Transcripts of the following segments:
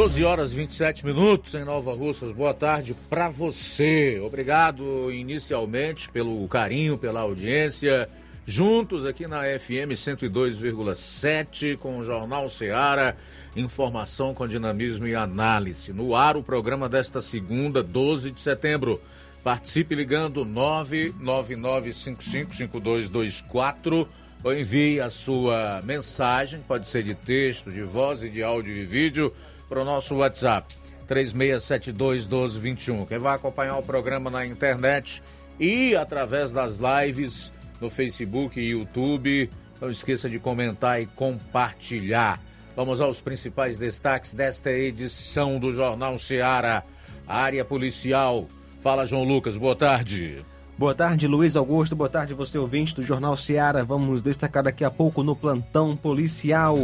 12 horas e 27 minutos em Nova Russas. Boa tarde para você. Obrigado inicialmente pelo carinho, pela audiência. Juntos aqui na FM 102,7 com o Jornal Ceará, informação com dinamismo e análise. No ar o programa desta segunda, 12 de setembro. Participe ligando 999555224 ou envie a sua mensagem, pode ser de texto, de voz e de áudio e vídeo para o nosso WhatsApp 36721221. Quem vai acompanhar o programa na internet e através das lives no Facebook e YouTube, não esqueça de comentar e compartilhar. Vamos aos principais destaques desta edição do Jornal Seara. Área policial. Fala, João Lucas, boa tarde. Boa tarde, Luiz Augusto. Boa tarde, você ouvinte do Jornal Seara. Vamos destacar daqui a pouco no plantão policial.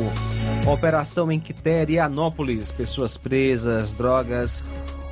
Operação em Quiterianópolis. Pessoas presas, drogas,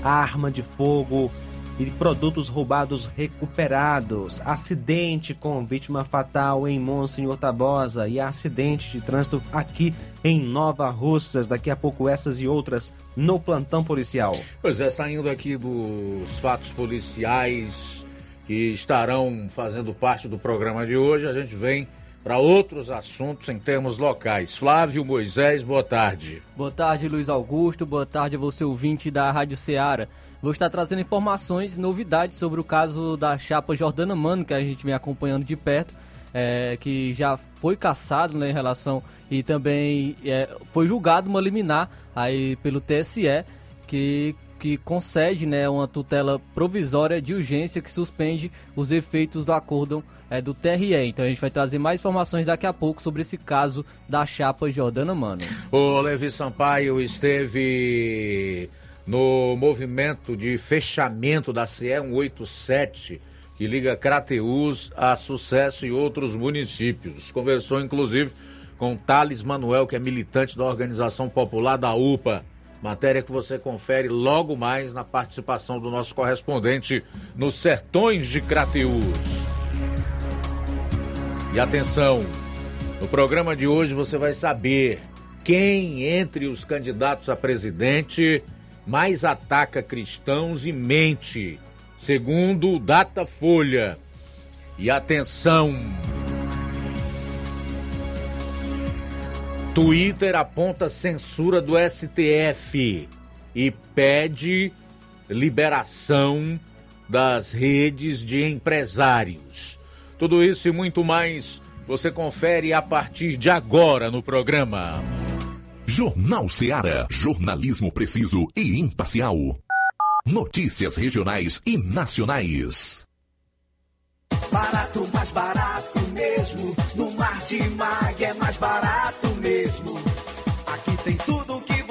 arma de fogo e produtos roubados recuperados. Acidente com vítima fatal em Monsenhor Tabosa e acidente de trânsito aqui em Nova Russas. Daqui a pouco essas e outras no plantão policial. Pois é, saindo aqui dos fatos policiais que estarão fazendo parte do programa de hoje. A gente vem para outros assuntos em termos locais. Flávio Moisés, boa tarde. Boa tarde, Luiz Augusto. Boa tarde, você ouvinte da Rádio Ceará. Vou estar trazendo informações, novidades sobre o caso da chapa Jordana Mano, que a gente vem acompanhando de perto, é, que já foi caçado né, em relação e também é, foi julgado uma liminar aí pelo TSE, que que concede né, uma tutela provisória de urgência que suspende os efeitos do acordo é, do TRE. Então a gente vai trazer mais informações daqui a pouco sobre esse caso da chapa Jordana Mano. O Levi Sampaio esteve no movimento de fechamento da CE 187 que liga Crateus a Sucesso e outros municípios. Conversou inclusive com Thales Manuel, que é militante da Organização Popular da UPA. Matéria que você confere logo mais na participação do nosso correspondente nos Sertões de Crateús. E atenção, no programa de hoje você vai saber quem entre os candidatos a presidente mais ataca cristãos e mente, segundo o Datafolha. E atenção, Twitter aponta censura do STF e pede liberação das redes de empresários. Tudo isso e muito mais você confere a partir de agora no programa. Jornal Ceará, jornalismo preciso e imparcial. Notícias regionais e nacionais. Barato, mais barato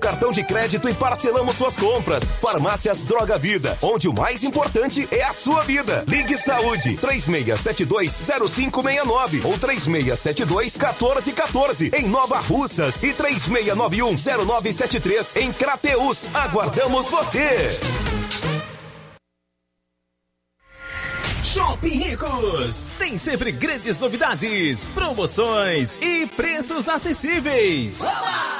cartão de crédito e parcelamos suas compras. Farmácias Droga Vida, onde o mais importante é a sua vida. Ligue Saúde 36720569 ou 36721414 em Nova Russas e 36910973 em Crateus. Aguardamos você. Shopping Ricos tem sempre grandes novidades, promoções e preços acessíveis. Oba!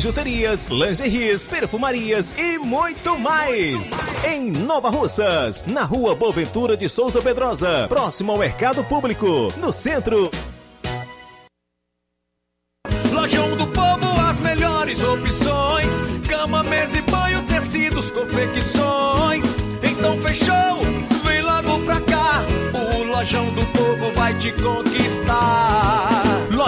bijuterias, lingeries, perfumarias e muito mais. Em Nova Russas, na rua Boaventura de Souza Pedrosa, próximo ao Mercado Público, no centro. Lojão do Povo, as melhores opções: cama, mesa e banho, tecidos, confecções. Então fechou, vem logo pra cá. O Lojão do Povo vai te conquistar.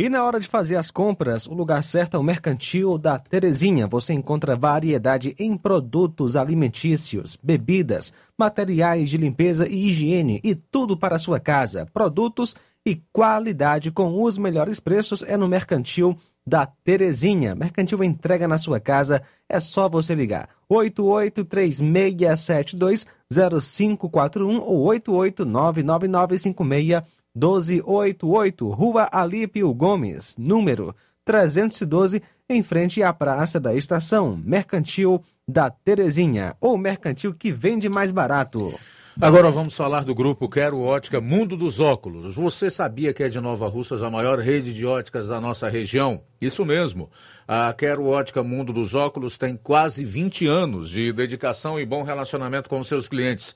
E na hora de fazer as compras, o lugar certo é o Mercantil da Terezinha. Você encontra variedade em produtos alimentícios, bebidas, materiais de limpeza e higiene e tudo para a sua casa. Produtos e qualidade com os melhores preços é no Mercantil da Terezinha. Mercantil entrega na sua casa, é só você ligar. 8836720541 ou 8899956 1288, Rua Alípio Gomes, número 312, em frente à Praça da Estação, Mercantil da Terezinha, ou mercantil que vende mais barato. Agora vamos falar do grupo Quero Ótica Mundo dos Óculos. Você sabia que é de Nova Russas a maior rede de óticas da nossa região? Isso mesmo. A Quero Ótica Mundo dos Óculos tem quase 20 anos de dedicação e bom relacionamento com seus clientes.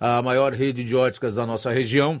A maior rede de óticas da nossa região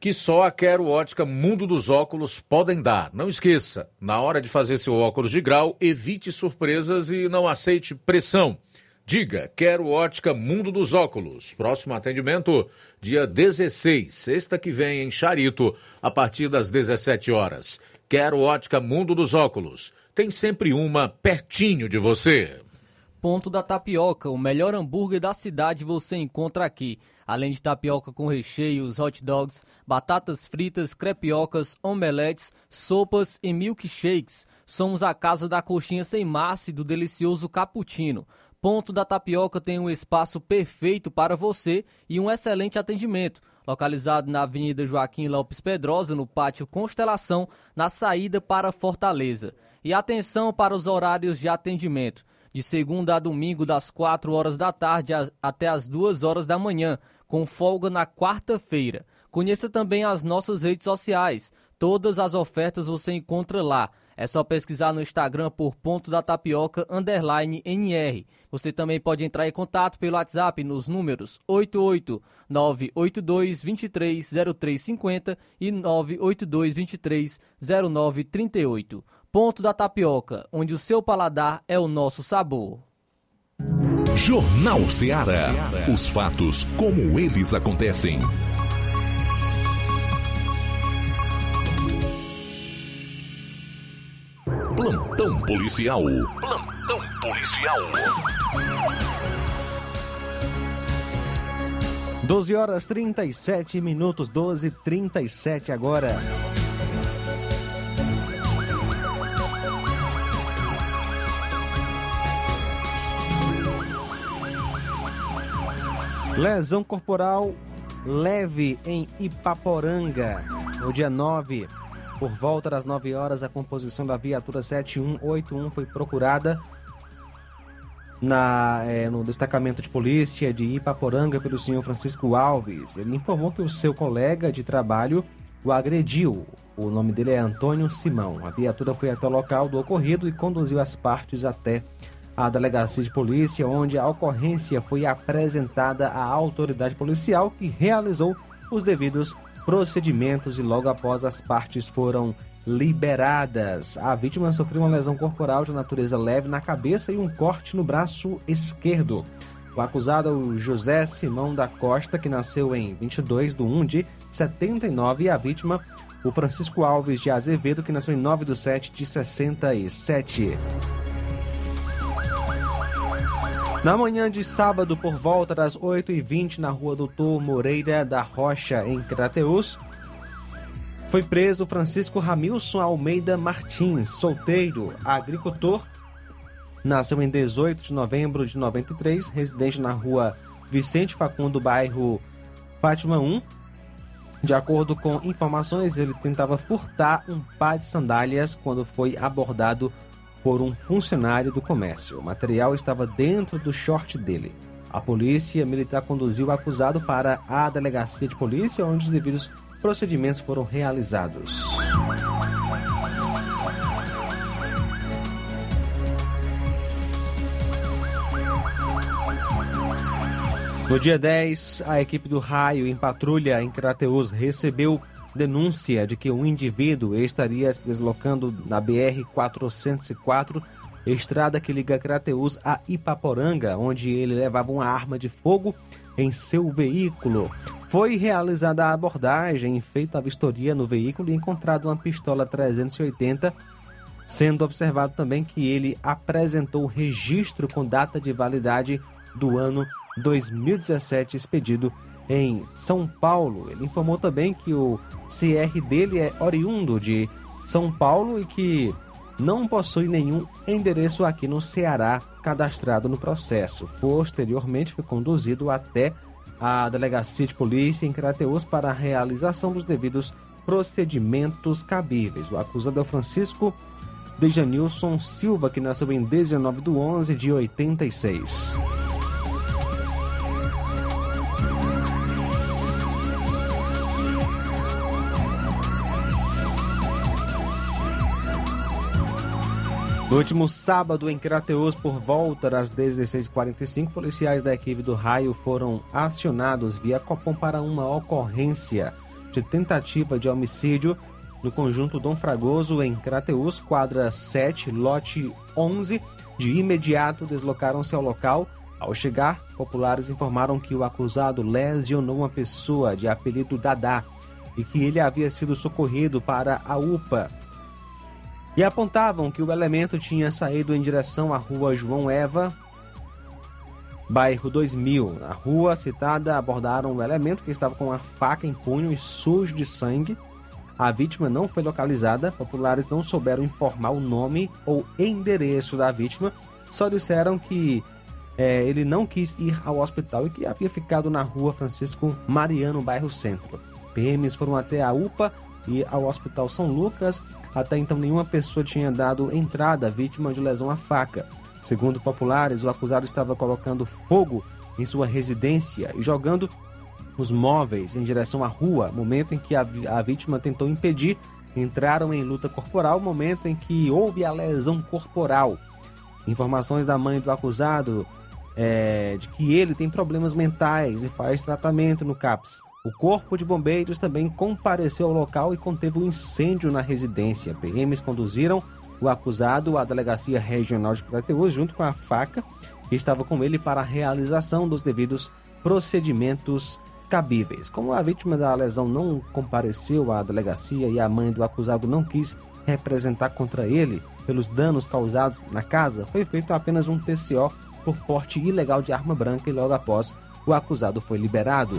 que só a Quero Ótica Mundo dos Óculos podem dar. Não esqueça, na hora de fazer seu óculos de grau, evite surpresas e não aceite pressão. Diga, quero ótica Mundo dos Óculos. Próximo atendimento, dia 16, sexta que vem, em Charito, a partir das 17 horas. Quero ótica Mundo dos Óculos. Tem sempre uma pertinho de você. Ponto da Tapioca, o melhor hambúrguer da cidade você encontra aqui. Além de tapioca com recheios, hot dogs, batatas fritas, crepiocas, omeletes, sopas e milkshakes. Somos a casa da coxinha sem massa e do delicioso cappuccino. Ponto da Tapioca tem um espaço perfeito para você e um excelente atendimento. Localizado na Avenida Joaquim Lopes Pedrosa, no Pátio Constelação, na saída para Fortaleza. E atenção para os horários de atendimento. De segunda a domingo, das 4 horas da tarde até as 2 horas da manhã, com folga na quarta-feira. Conheça também as nossas redes sociais. Todas as ofertas você encontra lá. É só pesquisar no Instagram por ponto da tapioca underline NR. Você também pode entrar em contato pelo WhatsApp nos números 88982230350 e 982230938. Ponto da tapioca, onde o seu paladar é o nosso sabor. Jornal Ceará. Os fatos como eles acontecem. Plantão policial. Plantão policial. 12 horas 37 minutos, 12 37 agora. Lesão corporal leve em Ipaporanga. No dia 9, por volta das 9 horas, a composição da viatura 7181 foi procurada na, é, no destacamento de polícia de Ipaporanga pelo senhor Francisco Alves. Ele informou que o seu colega de trabalho o agrediu. O nome dele é Antônio Simão. A viatura foi até o local do ocorrido e conduziu as partes até à delegacia de polícia, onde a ocorrência foi apresentada à autoridade policial, que realizou os devidos procedimentos e logo após as partes foram liberadas. A vítima sofreu uma lesão corporal de natureza leve na cabeça e um corte no braço esquerdo. O acusado é o José Simão da Costa, que nasceu em 22 de 1 de 79, e a vítima, o Francisco Alves de Azevedo, que nasceu em 9 de 7 de 67. Na manhã de sábado, por volta das 8h20, na rua Doutor Moreira da Rocha, em Crateus, foi preso Francisco Ramilson Almeida Martins, solteiro, agricultor. Nasceu em 18 de novembro de 93, residente na rua Vicente Facundo, bairro Fátima 1. De acordo com informações, ele tentava furtar um par de sandálias quando foi abordado por um funcionário do comércio. O material estava dentro do short dele. A polícia militar conduziu o acusado para a delegacia de polícia, onde os devidos procedimentos foram realizados. No dia 10, a equipe do Raio em patrulha em Crateus recebeu denúncia de que um indivíduo estaria se deslocando na BR-404, estrada que liga Crateus a Ipaporanga, onde ele levava uma arma de fogo em seu veículo. Foi realizada a abordagem, feita a vistoria no veículo e encontrado uma pistola 380, sendo observado também que ele apresentou registro com data de validade do ano 2017 expedido em São Paulo. Ele informou também que o CR dele é oriundo de São Paulo e que não possui nenhum endereço aqui no Ceará cadastrado no processo. Posteriormente, foi conduzido até a delegacia de polícia em Crateus para a realização dos devidos procedimentos cabíveis. O acusado é o Francisco Dejanilson Silva, que nasceu em 19 de 11 de 86. No último sábado, em Crateus, por volta das 16h45, policiais da equipe do raio foram acionados via Copom para uma ocorrência de tentativa de homicídio no conjunto Dom Fragoso, em Crateus, quadra 7, lote 11. De imediato, deslocaram-se ao local. Ao chegar, populares informaram que o acusado lesionou uma pessoa de apelido Dadá e que ele havia sido socorrido para a UPA e apontavam que o elemento tinha saído em direção à rua João Eva, bairro 2000. Na rua citada, abordaram o elemento que estava com a faca em punho e sujo de sangue. A vítima não foi localizada, populares não souberam informar o nome ou endereço da vítima, só disseram que é, ele não quis ir ao hospital e que havia ficado na rua Francisco Mariano, bairro Centro. PMs foram até a UPA e ao Hospital São Lucas. Até então, nenhuma pessoa tinha dado entrada vítima de lesão à faca. Segundo populares, o acusado estava colocando fogo em sua residência e jogando os móveis em direção à rua, momento em que a, a vítima tentou impedir. Entraram em luta corporal, momento em que houve a lesão corporal. Informações da mãe do acusado é, de que ele tem problemas mentais e faz tratamento no CAPS. O Corpo de Bombeiros também compareceu ao local e conteve um incêndio na residência. PMs conduziram o acusado à Delegacia Regional de Crateús junto com a faca que estava com ele para a realização dos devidos procedimentos cabíveis. Como a vítima da lesão não compareceu à delegacia e a mãe do acusado não quis representar contra ele pelos danos causados na casa, foi feito apenas um TCO por porte ilegal de arma branca e logo após o acusado foi liberado.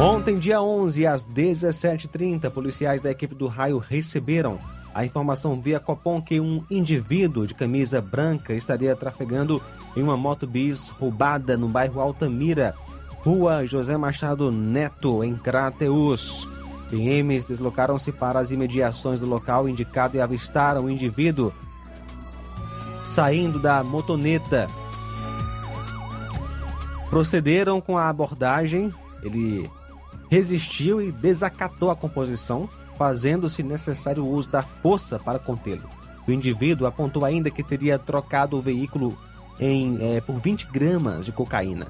Ontem, dia 11, às 17h30, policiais da equipe do raio receberam a informação via Copom que um indivíduo de camisa branca estaria trafegando em uma moto bis roubada no bairro Altamira, rua José Machado Neto, em Crateus. PMs deslocaram-se para as imediações do local indicado e avistaram o indivíduo saindo da motoneta. Procederam com a abordagem. Ele resistiu e desacatou a composição, fazendo-se necessário o uso da força para contê-lo. O indivíduo apontou ainda que teria trocado o veículo em, é, por 20 gramas de cocaína.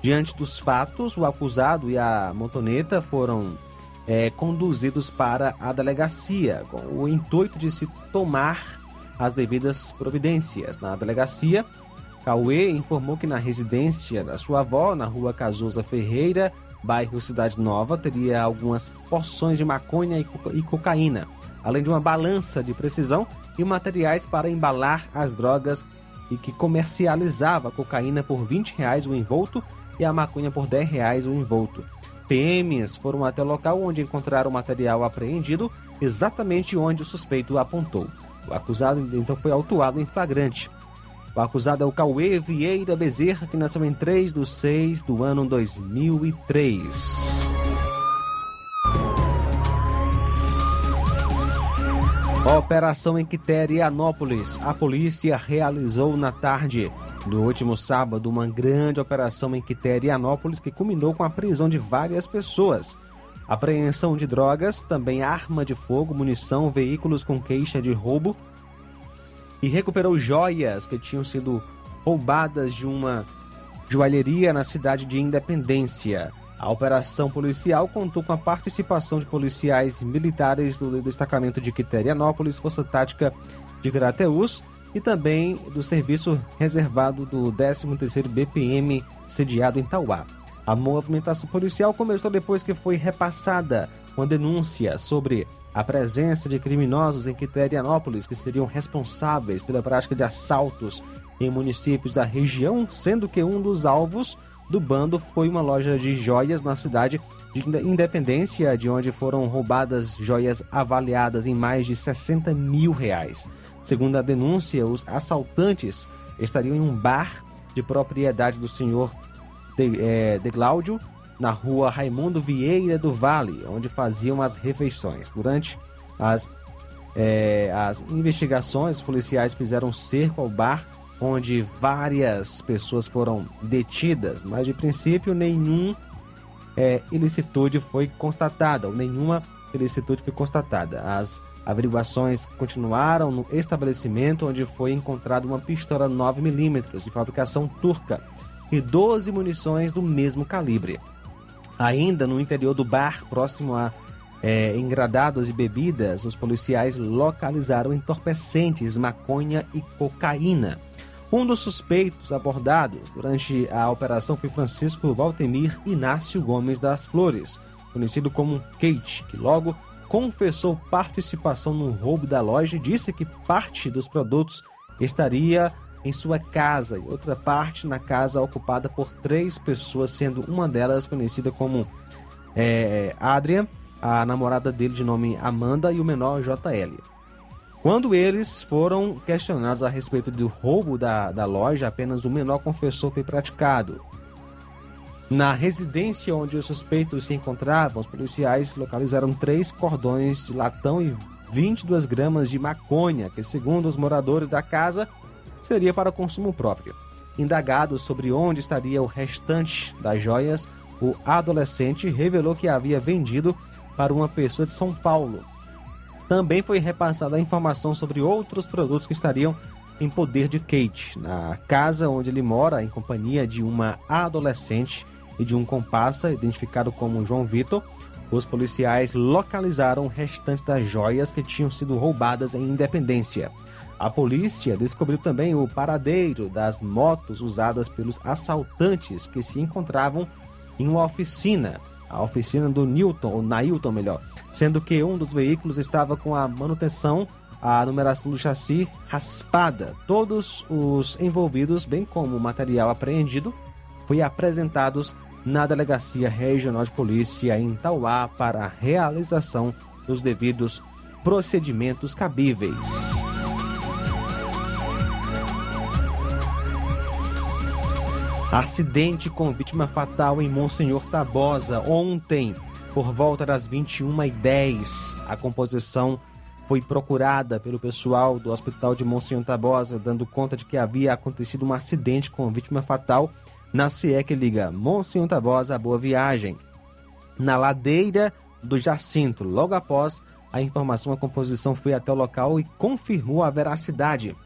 Diante dos fatos, o acusado e a motoneta foram é, conduzidos para a delegacia, com o intuito de se tomar as devidas providências. Na delegacia, Cauê informou que na residência da sua avó, na rua Cazuza Ferreira, bairro Cidade Nova, teria algumas porções de maconha e cocaína, além de uma balança de precisão e materiais para embalar as drogas e que comercializava cocaína por 20 reais o envolto e a maconha por 10 reais o envolto. PMs foram até o local onde encontraram o material apreendido exatamente onde o suspeito apontou. O acusado então foi autuado em flagrante. O acusado é o Cauê Vieira Bezerra, que nasceu em 3 de 6 do ano 2003. Operação em Quiterianópolis. A polícia realizou na tarde do último sábado uma grande operação em Quiterianópolis que culminou com a prisão de várias pessoas. Apreensão de drogas, também arma de fogo, munição, veículos com queixa de roubo, e recuperou joias que tinham sido roubadas de uma joalheria na cidade de Independência. A operação policial contou com a participação de policiais militares do destacamento de Quiterianópolis, Força Tática de Crateús e também do serviço reservado do 13º BPM sediado em Tauá. A movimentação policial começou depois que foi repassada uma denúncia sobre a presença de criminosos em Quiterianópolis que seriam responsáveis pela prática de assaltos em municípios da região, sendo que um dos alvos do bando foi uma loja de joias na cidade de Independência, de onde foram roubadas joias avaliadas em mais de 60 mil reais. Segundo a denúncia, os assaltantes estariam em um bar de propriedade do senhor de, é, de na rua Raimundo Vieira do Vale, onde faziam as refeições. Durante as, é, as investigações, os policiais fizeram cerco ao bar, onde várias pessoas foram detidas, mas de princípio nenhum é, ilicitude foi constatada, ou nenhuma ilicitude foi constatada. As averiguações continuaram no estabelecimento onde foi encontrada uma pistola 9mm de fabricação turca e 12 munições do mesmo calibre. Ainda no interior do bar, próximo a é, engradados e bebidas, os policiais localizaram entorpecentes, maconha e cocaína. Um dos suspeitos abordados durante a operação foi Francisco Valtemir Inácio Gomes das Flores, conhecido como Kate, que logo confessou participação no roubo da loja e disse que parte dos produtos estaria em sua casa e outra parte na casa ocupada por três pessoas, sendo uma delas conhecida como é, Adrian, a namorada dele de nome Amanda e o menor JL. Quando eles foram questionados a respeito do roubo da, da loja, apenas o menor confessou ter praticado. Na residência onde os suspeitos se encontravam, os policiais localizaram três cordões de latão e 22 gramas de maconha, que, segundo os moradores da casa, seria para consumo próprio. Indagado sobre onde estaria o restante das joias, o adolescente revelou que havia vendido para uma pessoa de São Paulo. Também foi repassada a informação sobre outros produtos que estariam em poder de Kate, na casa onde ele mora, em companhia de uma adolescente e de um comparsa identificado como João Vitor. Os policiais localizaram o restante das joias que tinham sido roubadas em Independência. A polícia descobriu também o paradeiro das motos usadas pelos assaltantes que se encontravam em uma oficina a oficina do Newton, ou Nailton melhor, sendo que um dos veículos estava com a manutenção, a numeração do chassi raspada. Todos os envolvidos, bem como o material apreendido, foi apresentados na Delegacia Regional de Polícia em Tauá para a realização dos devidos procedimentos cabíveis. Acidente com vítima fatal em Monsenhor Tabosa ontem, por volta das 21h10. A composição foi procurada pelo pessoal do Hospital de Monsenhor Tabosa, dando conta de que havia acontecido um acidente com vítima fatal na CE que liga Monsenhor Tabosa a Boa Viagem, na ladeira do Jacinto. Logo após a informação, a composição foi até o local e confirmou a veracidade.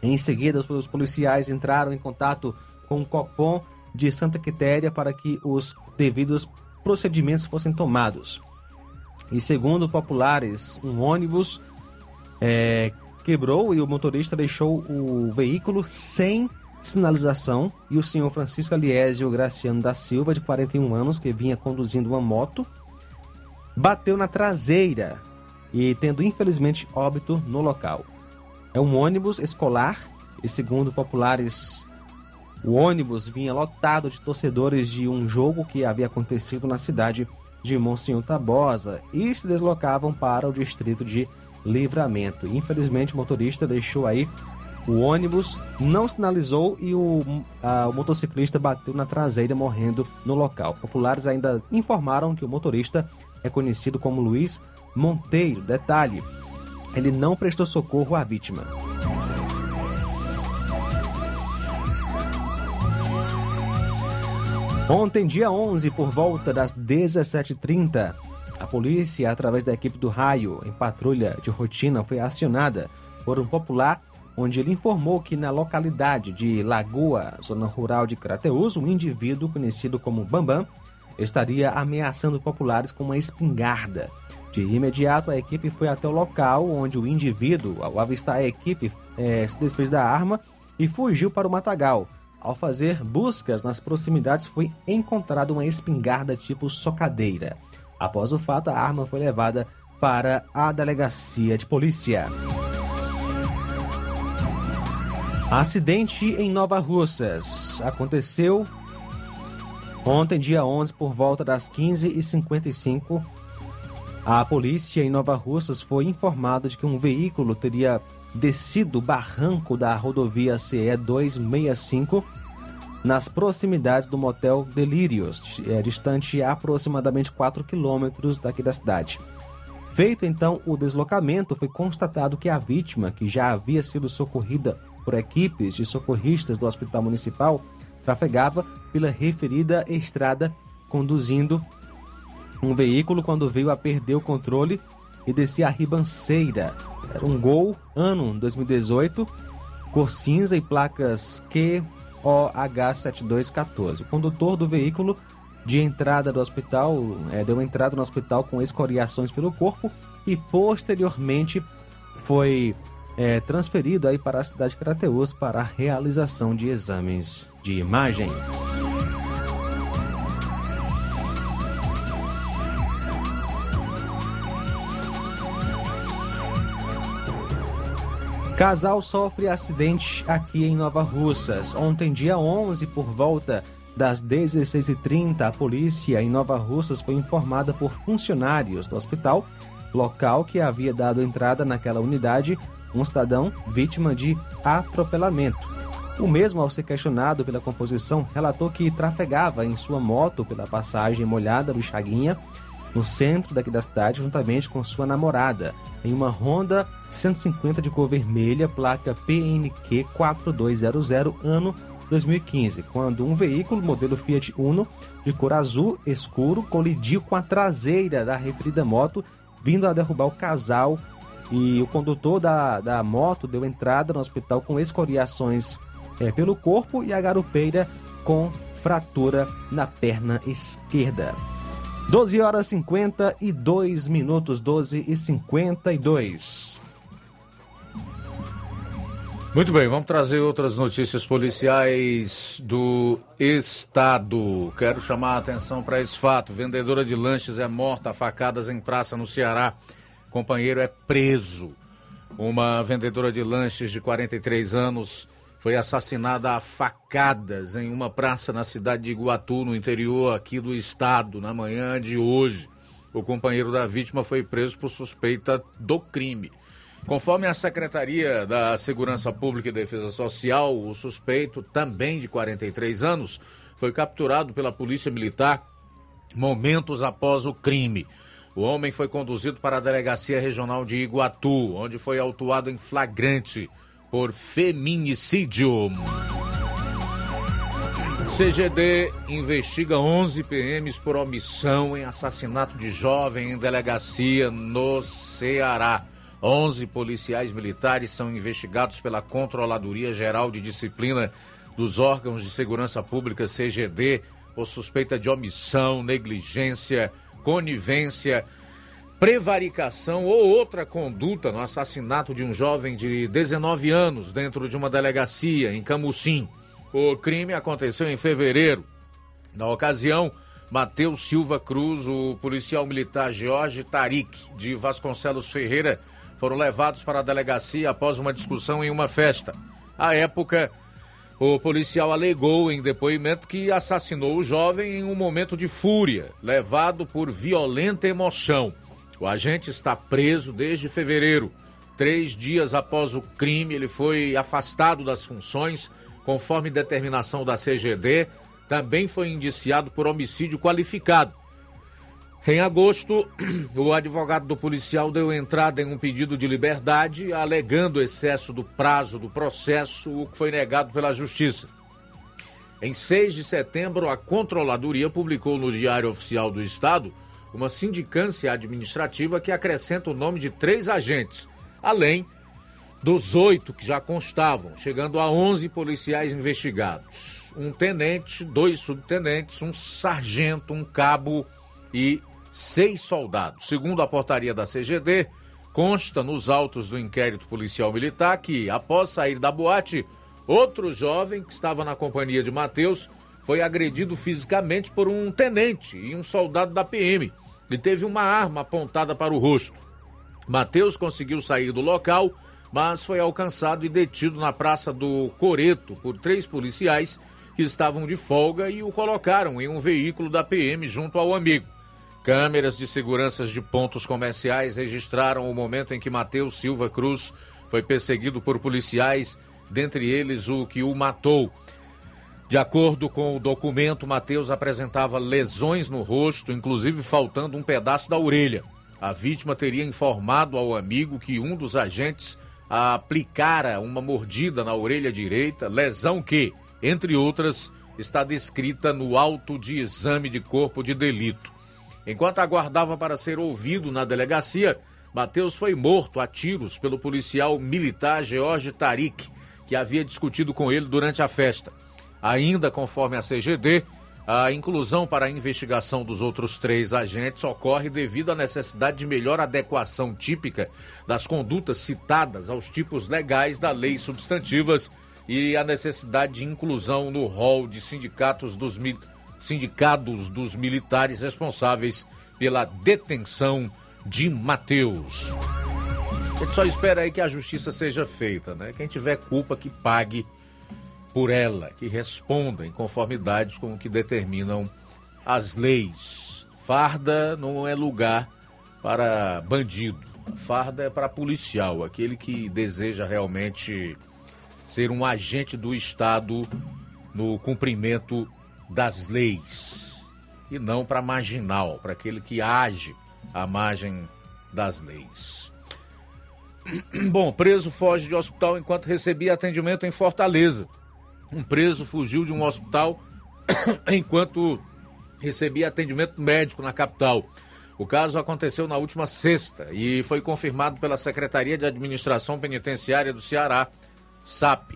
Em seguida, os policiais entraram em contato com o Copom de Santa Quitéria para que os devidos procedimentos fossem tomados. E segundo populares, um ônibus é, quebrou e o motorista deixou o veículo sem sinalização e o senhor Francisco Aliésio Graciano da Silva, de 41 anos, que vinha conduzindo uma moto, bateu na traseira e tendo infelizmente óbito no local. É um ônibus escolar e segundo populares o ônibus vinha lotado de torcedores de um jogo que havia acontecido na cidade de Monsenhor Tabosa e se deslocavam para o distrito de Livramento. Infelizmente, o motorista deixou aí o ônibus, não sinalizou e o, a, o motociclista bateu na traseira, morrendo no local. Populares ainda informaram que o motorista é conhecido como Luiz Monteiro. Detalhe: ele não prestou socorro à vítima. Ontem, dia 11, por volta das 17h30, a polícia, através da equipe do raio em patrulha de rotina, foi acionada por um popular onde ele informou que na localidade de Lagoa, zona rural de Crateus, um indivíduo conhecido como Bambam estaria ameaçando populares com uma espingarda. De imediato, a equipe foi até o local onde o indivíduo, ao avistar a equipe, é, se desfez da arma e fugiu para o matagal. Ao fazer buscas nas proximidades, foi encontrada uma espingarda tipo socadeira. Após o fato, a arma foi levada para a delegacia de polícia. Acidente em Nova Russas. Aconteceu ontem, dia 11, por volta das 15h55. A polícia em Nova Russas foi informada de que um veículo teria descido o barranco da rodovia CE 265 nas proximidades do motel Delírios, distante aproximadamente 4 quilômetros daqui da cidade. Feito então o deslocamento, foi constatado que a vítima, que já havia sido socorrida por equipes de socorristas do Hospital Municipal, trafegava pela referida estrada conduzindo um veículo quando veio a perder o controle e descia a ribanceira. Era um Gol, ano 2018, cor cinza e placas QOH7214. O condutor do veículo de entrada do hospital é, deu entrada no hospital com escoriações pelo corpo e posteriormente foi é, transferido aí para a cidade de Crateus para a realização de exames de imagem. Casal sofre acidente aqui em Nova Russas. Ontem, dia 11, por volta das 16h30, a polícia em Nova Russas foi informada por funcionários do hospital, local que havia dado entrada naquela unidade, um cidadão vítima de atropelamento. O mesmo, ao ser questionado pela composição, relatou que trafegava em sua moto pela passagem molhada do Chaguinha no centro daqui da cidade, juntamente com sua namorada, em uma Honda 150 de cor vermelha, placa PNQ 4200, ano 2015, quando um veículo modelo Fiat Uno de cor azul escuro colidiu com a traseira da referida moto, vindo a derrubar o casal e o condutor da, da moto deu entrada no hospital com escoriações é, pelo corpo e a garupeira com fratura na perna esquerda. 12 horas 52 minutos, 12 e 52. Muito bem, vamos trazer outras notícias policiais do estado. Quero chamar a atenção para esse fato. Vendedora de lanches é morta a facadas em praça no Ceará. Companheiro é preso. Uma vendedora de lanches de 43 anos foi assassinada a facadas em uma praça na cidade de Iguatu, no interior aqui do estado, na manhã de hoje. O companheiro da vítima foi preso por suspeita do crime. Conforme a Secretaria da Segurança Pública e Defesa Social, o suspeito, também de 43 anos, foi capturado pela Polícia Militar momentos após o crime. O homem foi conduzido para a Delegacia Regional de Iguatu, onde foi autuado em flagrante por feminicídio. CGD investiga 11 PMs por omissão em assassinato de jovem em delegacia no Ceará. 11 policiais militares são investigados pela Controladoria Geral de Disciplina dos Órgãos de Segurança Pública CGD por suspeita de omissão, negligência, conivência prevaricação ou outra conduta no assassinato de um jovem de 19 anos dentro de uma delegacia em Camucim. O crime aconteceu em fevereiro. Na ocasião, Matheus Silva Cruz, o policial militar Jorge Tarik de Vasconcelos Ferreira foram levados para a delegacia após uma discussão em uma festa. À época, o policial alegou em depoimento que assassinou o jovem em um momento de fúria, levado por violenta emoção. O agente está preso desde fevereiro. Três dias após o crime, ele foi afastado das funções, conforme determinação da CGD. Também foi indiciado por homicídio qualificado. Em agosto, o advogado do policial deu entrada em um pedido de liberdade, alegando excesso do prazo do processo, o que foi negado pela Justiça. Em 6 de setembro, a Controladoria publicou no Diário Oficial do Estado uma sindicância administrativa que acrescenta o nome de três agentes, além dos oito que já constavam, chegando a 11 policiais investigados. Um tenente, dois subtenentes, um sargento, um cabo e seis soldados. Segundo a portaria da CGD, consta nos autos do inquérito policial militar que, após sair da boate, outro jovem que estava na companhia de Mateus foi agredido fisicamente por um tenente e um soldado da PM e teve uma arma apontada para o rosto. Mateus conseguiu sair do local, mas foi alcançado e detido na Praça do Coreto por três policiais que estavam de folga e o colocaram em um veículo da PM junto ao amigo. Câmeras de segurança de pontos comerciais registraram o momento em que Mateus Silva Cruz foi perseguido por policiais, dentre eles o que o matou. De acordo com o documento, Mateus apresentava lesões no rosto, inclusive faltando um pedaço da orelha. A vítima teria informado ao amigo que um dos agentes aplicara uma mordida na orelha direita, lesão que, entre outras, está descrita no auto de exame de corpo de delito. Enquanto aguardava para ser ouvido na delegacia, Mateus foi morto a tiros pelo policial militar George Tarik, que havia discutido com ele durante a festa. Ainda conforme a CGD, a inclusão para a investigação dos outros três agentes ocorre devido à necessidade de melhor adequação típica das condutas citadas aos tipos legais da lei substantivas e a necessidade de inclusão no rol de sindicatos dos, sindicados dos militares responsáveis pela detenção de Mateus. A gente só espera aí que a justiça seja feita, né? Quem tiver culpa que pague por ela, que responda em conformidade com o que determinam as leis. Farda não é lugar para bandido. Farda é para policial, aquele que deseja realmente ser um agente do Estado no cumprimento das leis e não para marginal, para aquele que age à margem das leis. Bom, preso foge de hospital enquanto recebia atendimento em Fortaleza. Um preso fugiu de um hospital enquanto recebia atendimento médico na capital. O caso aconteceu na última sexta e foi confirmado pela Secretaria de Administração Penitenciária do Ceará, SAP.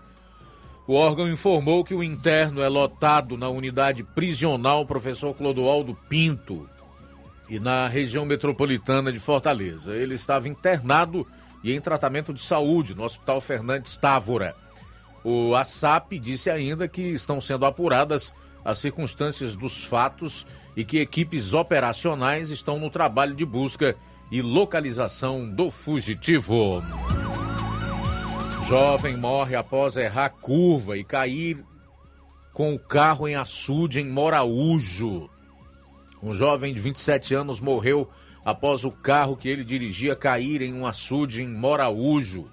O órgão informou que o interno é lotado na unidade prisional Professor Clodoaldo Pinto e na região metropolitana de Fortaleza. Ele estava internado e em tratamento de saúde no Hospital Fernandes Távora. O ASAP disse ainda que estão sendo apuradas as circunstâncias dos fatos e que equipes operacionais estão no trabalho de busca e localização do fugitivo. Jovem morre após errar curva e cair com o carro em açude em Moraújo. Um jovem de 27 anos morreu após o carro que ele dirigia cair em um açude em Moraújo.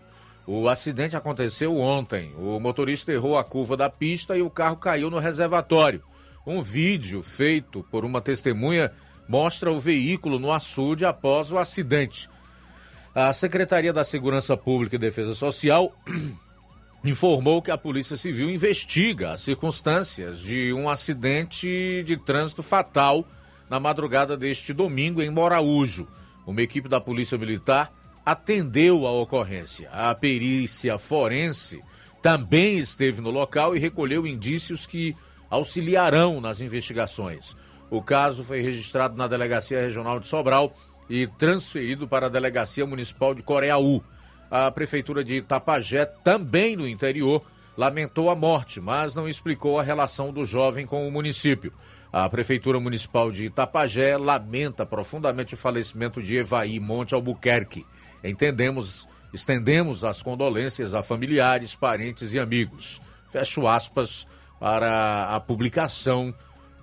O acidente aconteceu ontem. O motorista errou a curva da pista e o carro caiu no reservatório. Um vídeo feito por uma testemunha mostra o veículo no açude após o acidente. A Secretaria da Segurança Pública e Defesa Social informou que a Polícia Civil investiga as circunstâncias de um acidente de trânsito fatal na madrugada deste domingo em Moraújo. Uma equipe da Polícia Militar atendeu a ocorrência. A perícia forense também esteve no local e recolheu indícios que auxiliarão nas investigações. O caso foi registrado na Delegacia Regional de Sobral e transferido para a Delegacia Municipal de Coreaú. A Prefeitura de Itapajé, também no interior, lamentou a morte, mas não explicou a relação do jovem com o município. A Prefeitura Municipal de Itapajé lamenta profundamente o falecimento de Evaí Monte Albuquerque. Entendemos, estendemos as condolências a familiares, parentes e amigos. Fecho aspas para a publicação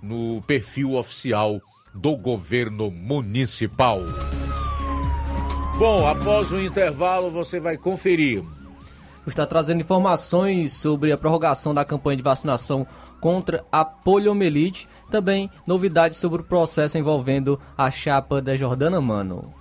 no perfil oficial do governo municipal. Bom, após o intervalo você vai conferir. Está trazendo informações sobre a prorrogação da campanha de vacinação contra a poliomielite, também novidades sobre o processo envolvendo a chapa da Jordana Mano.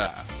Cultura.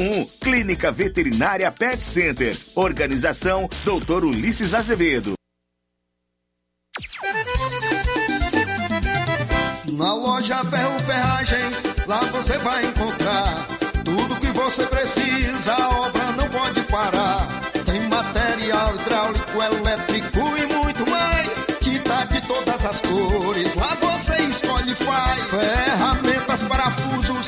981658401 001. Clínica Veterinária Pet Center. Organização Dr. Ulisses Azevedo. Na loja Ferro Ferragens, lá você vai encontrar tudo que você precisa, a obra não pode parar. Tem material hidráulico, elétrico e muito mais. Tinta de todas as cores, lá você escolhe e faz. Ferramentas, parafusos,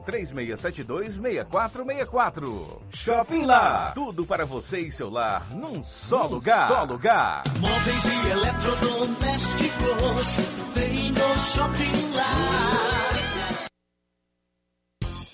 3672 6464. Shopping Lá, tudo para você e seu lar num só Num lugar. só lugar. Móveis e eletrodomésticos tem no Shopping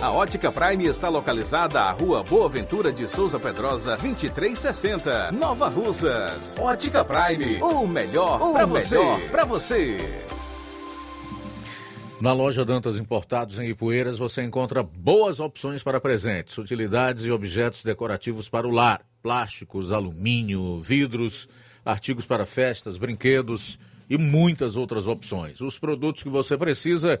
A Ótica Prime está localizada à Rua Boa Ventura de Souza Pedrosa, 2360, Nova Russas. Ótica Prime, o melhor para você. Para você. Na loja Dantas Importados em Ipueiras você encontra boas opções para presentes, utilidades e objetos decorativos para o lar, plásticos, alumínio, vidros, artigos para festas, brinquedos e muitas outras opções. Os produtos que você precisa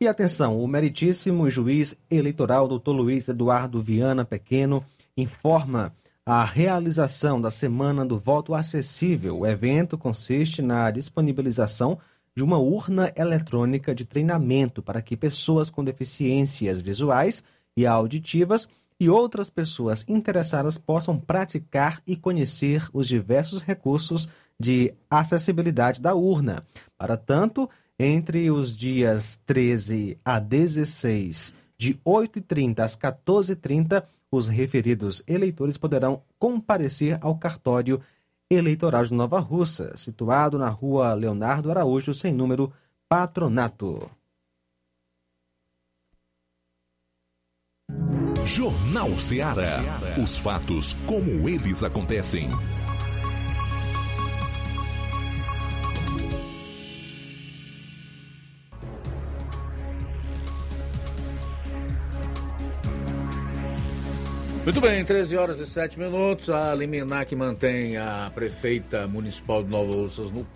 E atenção, o meritíssimo juiz eleitoral Dr. Luiz Eduardo Viana Pequeno informa a realização da Semana do Voto Acessível. O evento consiste na disponibilização de uma urna eletrônica de treinamento para que pessoas com deficiências visuais e auditivas e outras pessoas interessadas possam praticar e conhecer os diversos recursos de acessibilidade da urna. Para tanto, entre os dias 13 a 16, de 8h30 às 14h30, os referidos eleitores poderão comparecer ao cartório eleitoral de Nova Russa, situado na rua Leonardo Araújo, sem número, Patronato. Jornal Ceará. Os fatos como eles acontecem. Muito bem, 13 horas e 7 minutos. A liminar que mantém a prefeita municipal de Nova Russas no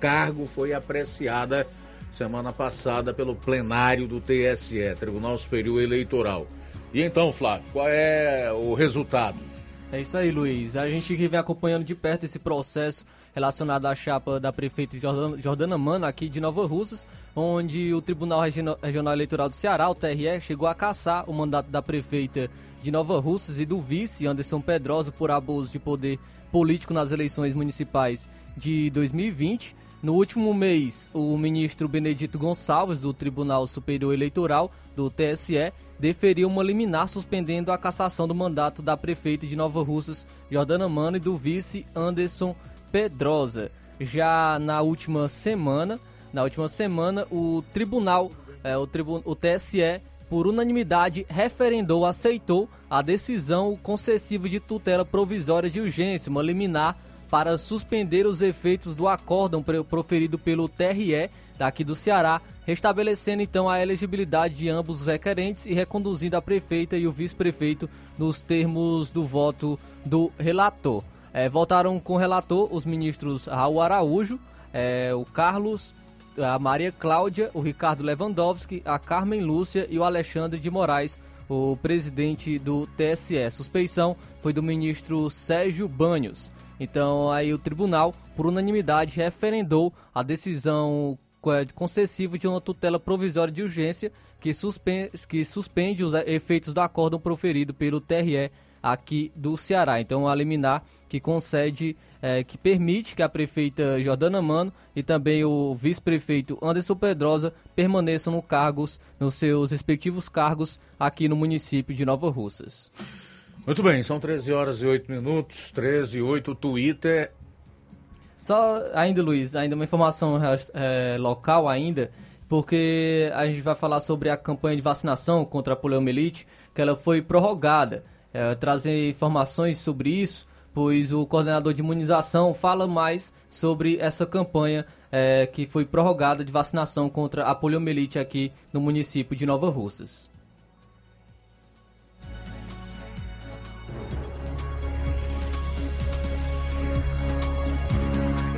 cargo foi apreciada semana passada pelo plenário do TSE, Tribunal Superior Eleitoral. E então, Flávio, qual é o resultado? É isso aí, Luiz. A gente que vem acompanhando de perto esse processo relacionado à chapa da prefeita Jordana, Mano, aqui de Nova Russas, onde o Tribunal Regional Eleitoral do Ceará, o TRE, chegou a caçar o mandato da prefeita de Nova Russas e do vice Anderson Pedrosa por abuso de poder político nas eleições municipais de 2020. No último mês, o ministro Benedito Gonçalves, do Tribunal Superior Eleitoral, do TSE, deferiu uma liminar suspendendo a cassação do mandato da prefeita de Nova Russas, Jordana Mano, e do vice Anderson Pedrosa. Já na última semana, na última semana, o tribunal, é, o, tribu o TSE por unanimidade, referendou, aceitou a decisão concessiva de tutela provisória de urgência, uma liminar, para suspender os efeitos do acórdão proferido pelo TRE daqui do Ceará, restabelecendo então a elegibilidade de ambos os requerentes e reconduzindo a prefeita e o vice-prefeito nos termos do voto do relator. É, votaram com o relator os ministros Raul Araújo, é, o Carlos a Maria Cláudia, o Ricardo Lewandowski, a Carmen Lúcia e o Alexandre de Moraes, o presidente do TSE. suspeição foi do ministro Sérgio Banhos. Então, aí o tribunal, por unanimidade, referendou a decisão concessiva de uma tutela provisória de urgência que suspende, que suspende os efeitos do acórdão proferido pelo TRE aqui do Ceará. Então, a liminar que concede é, que permite que a prefeita Jordana Mano e também o vice-prefeito Anderson Pedrosa permaneçam no cargos, nos seus respectivos cargos aqui no município de Nova Russas. Muito bem, são 13 horas e 8 minutos, 13 e 8, Twitter. Só ainda, Luiz, ainda uma informação é, local ainda, porque a gente vai falar sobre a campanha de vacinação contra a poliomielite, que ela foi prorrogada. É, trazer informações sobre isso pois o coordenador de imunização fala mais sobre essa campanha é, que foi prorrogada de vacinação contra a poliomielite aqui no município de Nova Russas.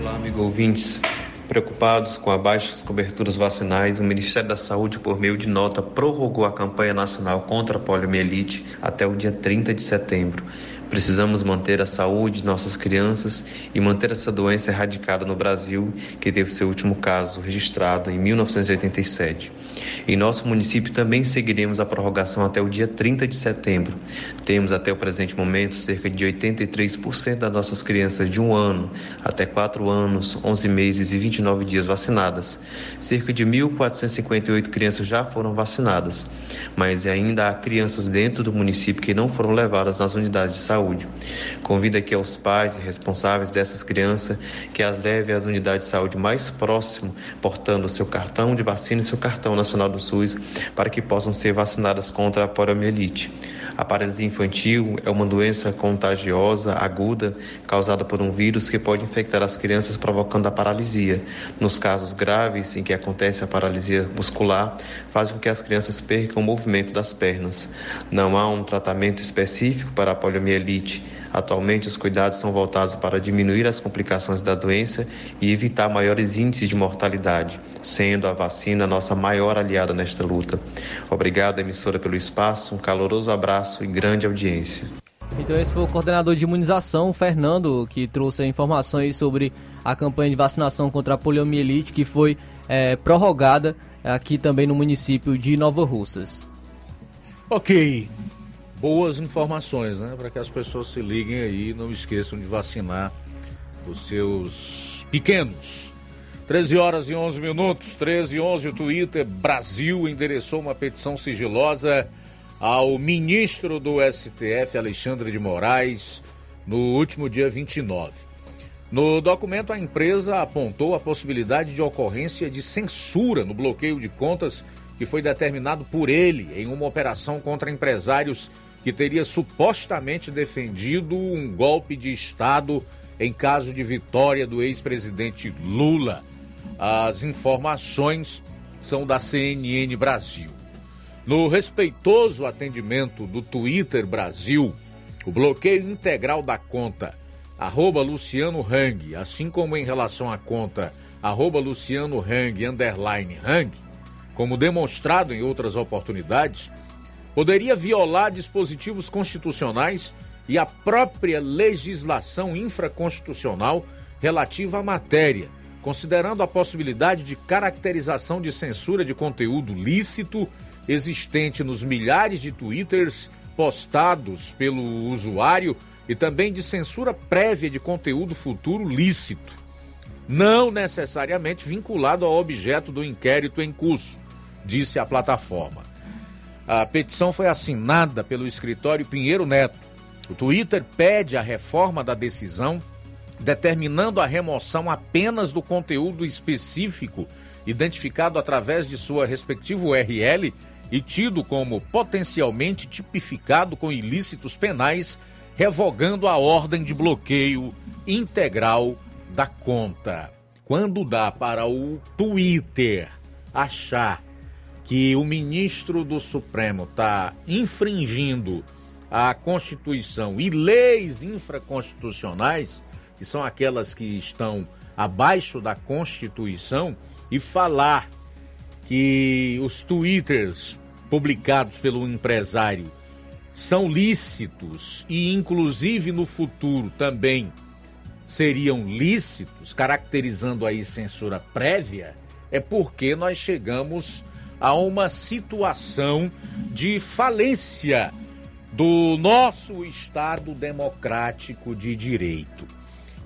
Olá, amigo ouvintes. Preocupados com as baixas coberturas vacinais, o Ministério da Saúde, por meio de nota, prorrogou a campanha nacional contra a poliomielite até o dia 30 de setembro. Precisamos manter a saúde de nossas crianças e manter essa doença erradicada no Brasil, que teve seu último caso registrado em 1987. Em nosso município também seguiremos a prorrogação até o dia 30 de setembro. Temos até o presente momento cerca de 83% das nossas crianças de um ano até 4 anos, 11 meses e 29 dias vacinadas. Cerca de 1.458 crianças já foram vacinadas, mas ainda há crianças dentro do município que não foram levadas nas unidades de saúde saúde. Aqui aos pais e responsáveis dessas crianças que as levem às unidades de saúde mais próximas, portando o seu cartão de vacina e seu cartão nacional do SUS, para que possam ser vacinadas contra a poliomielite. A paralisia infantil é uma doença contagiosa aguda causada por um vírus que pode infectar as crianças provocando a paralisia. Nos casos graves em que acontece a paralisia muscular, faz com que as crianças percam o movimento das pernas. Não há um tratamento específico para a poliomielite Atualmente, os cuidados são voltados para diminuir as complicações da doença e evitar maiores índices de mortalidade, sendo a vacina a nossa maior aliada nesta luta. Obrigado, emissora, pelo espaço, um caloroso abraço e grande audiência. Então esse foi o coordenador de imunização, Fernando, que trouxe informações sobre a campanha de vacinação contra a poliomielite que foi é, prorrogada aqui também no município de Nova Russas. Ok. Boas informações, né? Para que as pessoas se liguem aí e não esqueçam de vacinar os seus pequenos. 13 horas e 11 minutos, 13 e 11, o Twitter Brasil endereçou uma petição sigilosa ao ministro do STF, Alexandre de Moraes, no último dia 29. No documento, a empresa apontou a possibilidade de ocorrência de censura no bloqueio de contas que foi determinado por ele em uma operação contra empresários que teria supostamente defendido um golpe de Estado em caso de vitória do ex-presidente Lula. As informações são da CNN Brasil. No respeitoso atendimento do Twitter Brasil, o bloqueio integral da conta arroba Luciano Hang, assim como em relação à conta arroba Luciano Hang, underline Hang, como demonstrado em outras oportunidades, poderia violar dispositivos constitucionais e a própria legislação infraconstitucional relativa à matéria, considerando a possibilidade de caracterização de censura de conteúdo lícito existente nos milhares de twitters postados pelo usuário e também de censura prévia de conteúdo futuro lícito, não necessariamente vinculado ao objeto do inquérito em curso, disse a plataforma. A petição foi assinada pelo escritório Pinheiro Neto. O Twitter pede a reforma da decisão, determinando a remoção apenas do conteúdo específico identificado através de sua respectiva URL e tido como potencialmente tipificado com ilícitos penais, revogando a ordem de bloqueio integral da conta. Quando dá para o Twitter achar que o ministro do Supremo está infringindo a Constituição e leis infraconstitucionais, que são aquelas que estão abaixo da Constituição, e falar que os twitters publicados pelo empresário são lícitos e, inclusive, no futuro também seriam lícitos, caracterizando aí censura prévia, é porque nós chegamos a uma situação de falência do nosso Estado democrático de direito.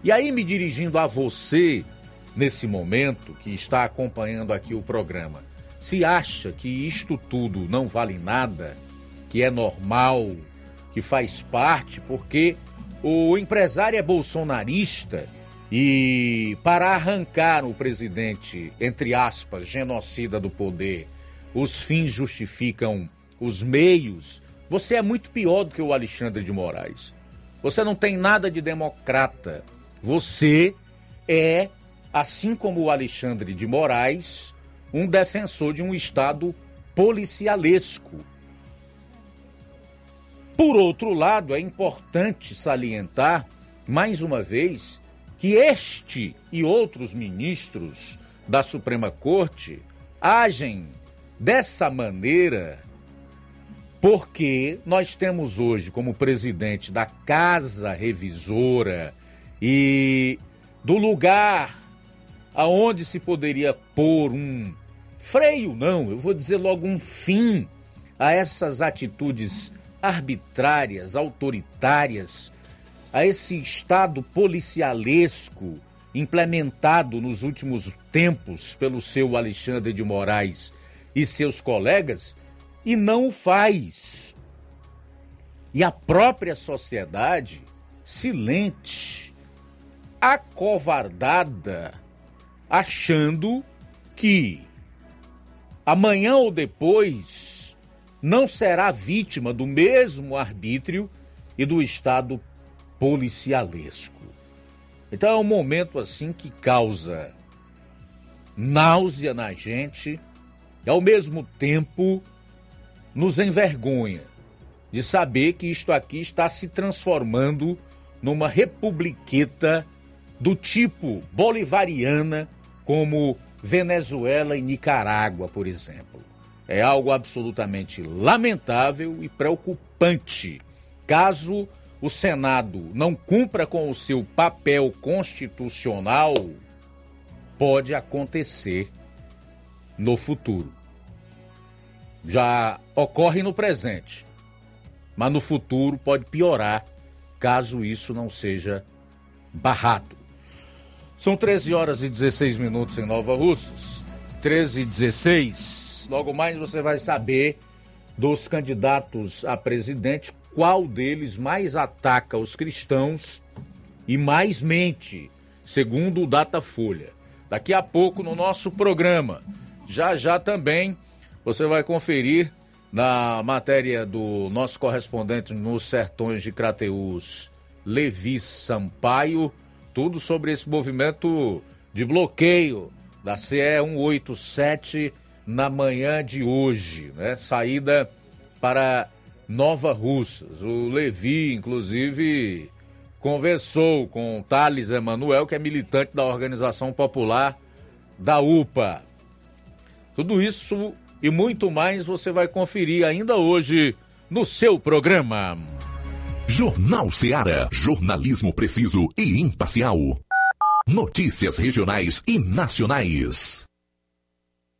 E aí, me dirigindo a você, nesse momento, que está acompanhando aqui o programa, se acha que isto tudo não vale nada, que é normal, que faz parte, porque o empresário é bolsonarista e para arrancar o presidente, entre aspas, genocida do poder, os fins justificam os meios, você é muito pior do que o Alexandre de Moraes. Você não tem nada de democrata. Você é, assim como o Alexandre de Moraes, um defensor de um Estado policialesco. Por outro lado, é importante salientar, mais uma vez, que este e outros ministros da Suprema Corte agem dessa maneira porque nós temos hoje como presidente da Casa Revisora e do lugar aonde se poderia pôr um freio não, eu vou dizer logo um fim a essas atitudes arbitrárias, autoritárias, a esse estado policialesco implementado nos últimos tempos pelo seu Alexandre de Moraes e seus colegas e não o faz. E a própria sociedade, silente, acovardada, achando que amanhã ou depois, não será vítima do mesmo arbítrio e do Estado policialesco. Então é um momento assim que causa náusea na gente e ao mesmo tempo nos envergonha de saber que isto aqui está se transformando numa republiqueta do tipo bolivariana como Venezuela e Nicarágua, por exemplo. É algo absolutamente lamentável e preocupante, caso o Senado não cumpra com o seu papel constitucional, pode acontecer no futuro. Já ocorre no presente, mas no futuro pode piorar caso isso não seja barrado. São 13 horas e 16 minutos em Nova Russas. 13 e 16. Logo mais você vai saber dos candidatos a presidente qual deles mais ataca os cristãos e mais mente, segundo o Datafolha. Daqui a pouco no nosso programa. Já já também você vai conferir na matéria do nosso correspondente nos sertões de Crateús, Levi Sampaio, tudo sobre esse movimento de bloqueio da CE 187 na manhã de hoje, né? Saída para Nova Russas. O Levi, inclusive, conversou com Thales Emanuel, que é militante da Organização Popular da UPA. Tudo isso e muito mais você vai conferir ainda hoje no seu programa. Jornal Seara. Jornalismo preciso e imparcial. Notícias regionais e nacionais.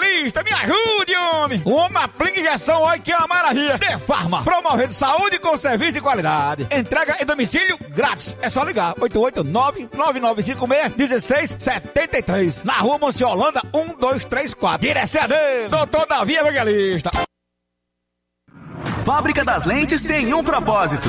me ajude, homem! Uma aplica injeção, olha que é uma maravilha! De Farma, promovendo saúde com serviço de qualidade. Entrega em domicílio grátis. É só ligar: 889-9956-1673. Na rua Monsiolanda, 1234. Direção dele, doutor Davi Evangelista. Fábrica das Lentes tem um propósito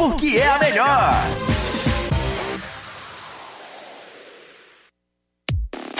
porque é a melhor.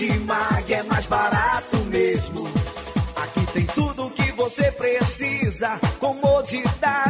Martimag é mais barato mesmo. Aqui tem tudo o que você precisa. Comodidade,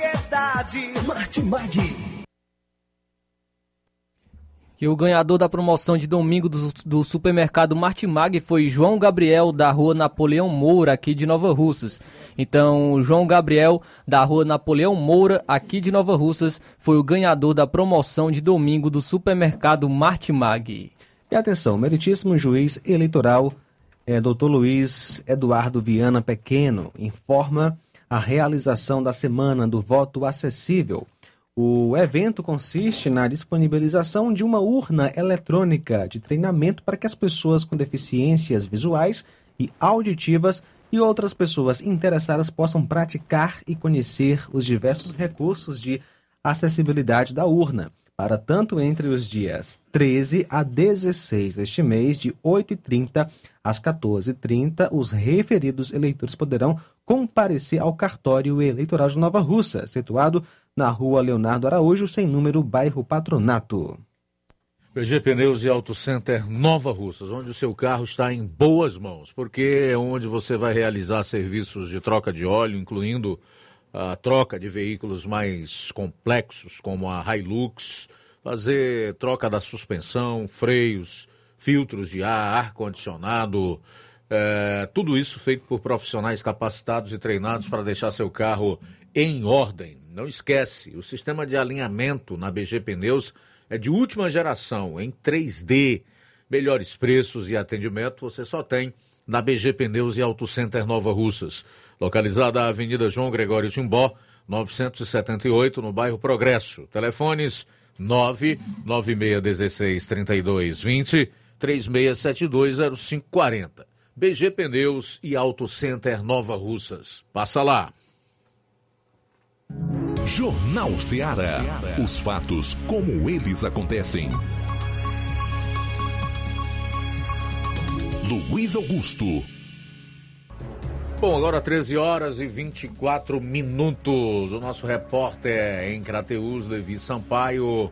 variedade. Martimag. E o ganhador da promoção de domingo do, do supermercado Martimag foi João Gabriel, da rua Napoleão Moura, aqui de Nova Russas. Então, João Gabriel, da rua Napoleão Moura, aqui de Nova Russas, foi o ganhador da promoção de domingo do supermercado Martimag. E atenção, meritíssimo juiz eleitoral, é, Dr. Luiz Eduardo Viana Pequeno, informa a realização da Semana do Voto Acessível. O evento consiste na disponibilização de uma urna eletrônica de treinamento para que as pessoas com deficiências visuais e auditivas e outras pessoas interessadas possam praticar e conhecer os diversos recursos de acessibilidade da urna. Para tanto, entre os dias 13 a 16 deste mês, de 8h30 às 14h30, os referidos eleitores poderão comparecer ao cartório eleitoral de Nova Russa, situado na rua Leonardo Araújo, sem número, bairro Patronato. PG Pneus e Auto Center Nova Russas, onde o seu carro está em boas mãos, porque é onde você vai realizar serviços de troca de óleo, incluindo a troca de veículos mais complexos, como a Hilux, fazer troca da suspensão, freios, filtros de ar, ar-condicionado, é, tudo isso feito por profissionais capacitados e treinados para deixar seu carro em ordem. Não esquece, o sistema de alinhamento na BG Pneus é de última geração, em 3D. Melhores preços e atendimento você só tem na BG Pneus e Auto Center Nova Russas, localizada na Avenida João Gregório Timbó, 978, no bairro Progresso. Telefones 99616 3220 36720540. BG Pneus e Auto Center Nova Russas. Passa lá. Jornal Ceará. Os fatos como eles acontecem. Luiz Augusto. Bom, agora 13 horas e 24 minutos. O nosso repórter em Crateus, Levi Sampaio,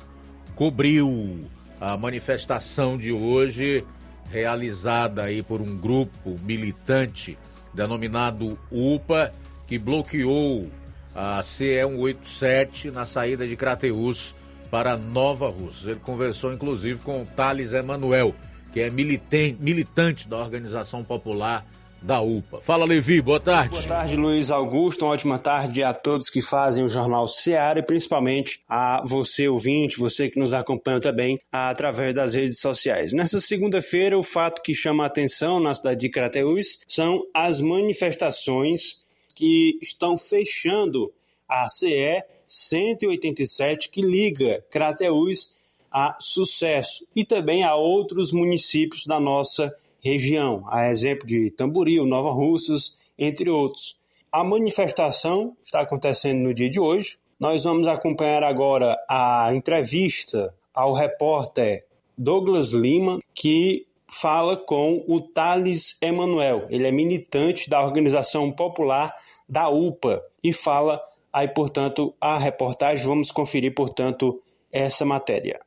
cobriu a manifestação de hoje, realizada aí por um grupo militante denominado UPA, que bloqueou a CE 187 na saída de Crateus para Nova Russa. Ele conversou inclusive com o Thales Emanuel, que é militante, da organização popular da UPA. Fala, Levi, boa tarde. Boa tarde, Luiz Augusto. Uma ótima tarde a todos que fazem o Jornal Seara e principalmente a você, ouvinte, você que nos acompanha também através das redes sociais. Nessa segunda-feira, o fato que chama a atenção na cidade de Crateús são as manifestações que estão fechando a CE 187 que liga Crateús a Sucesso e também a outros municípios da nossa região, a exemplo de Tamboril, Nova Russas, entre outros. A manifestação está acontecendo no dia de hoje. Nós vamos acompanhar agora a entrevista ao repórter Douglas Lima, que fala com o Thales Emanuel. Ele é militante da organização popular da UPA e fala aí, portanto, a reportagem. Vamos conferir, portanto, essa matéria.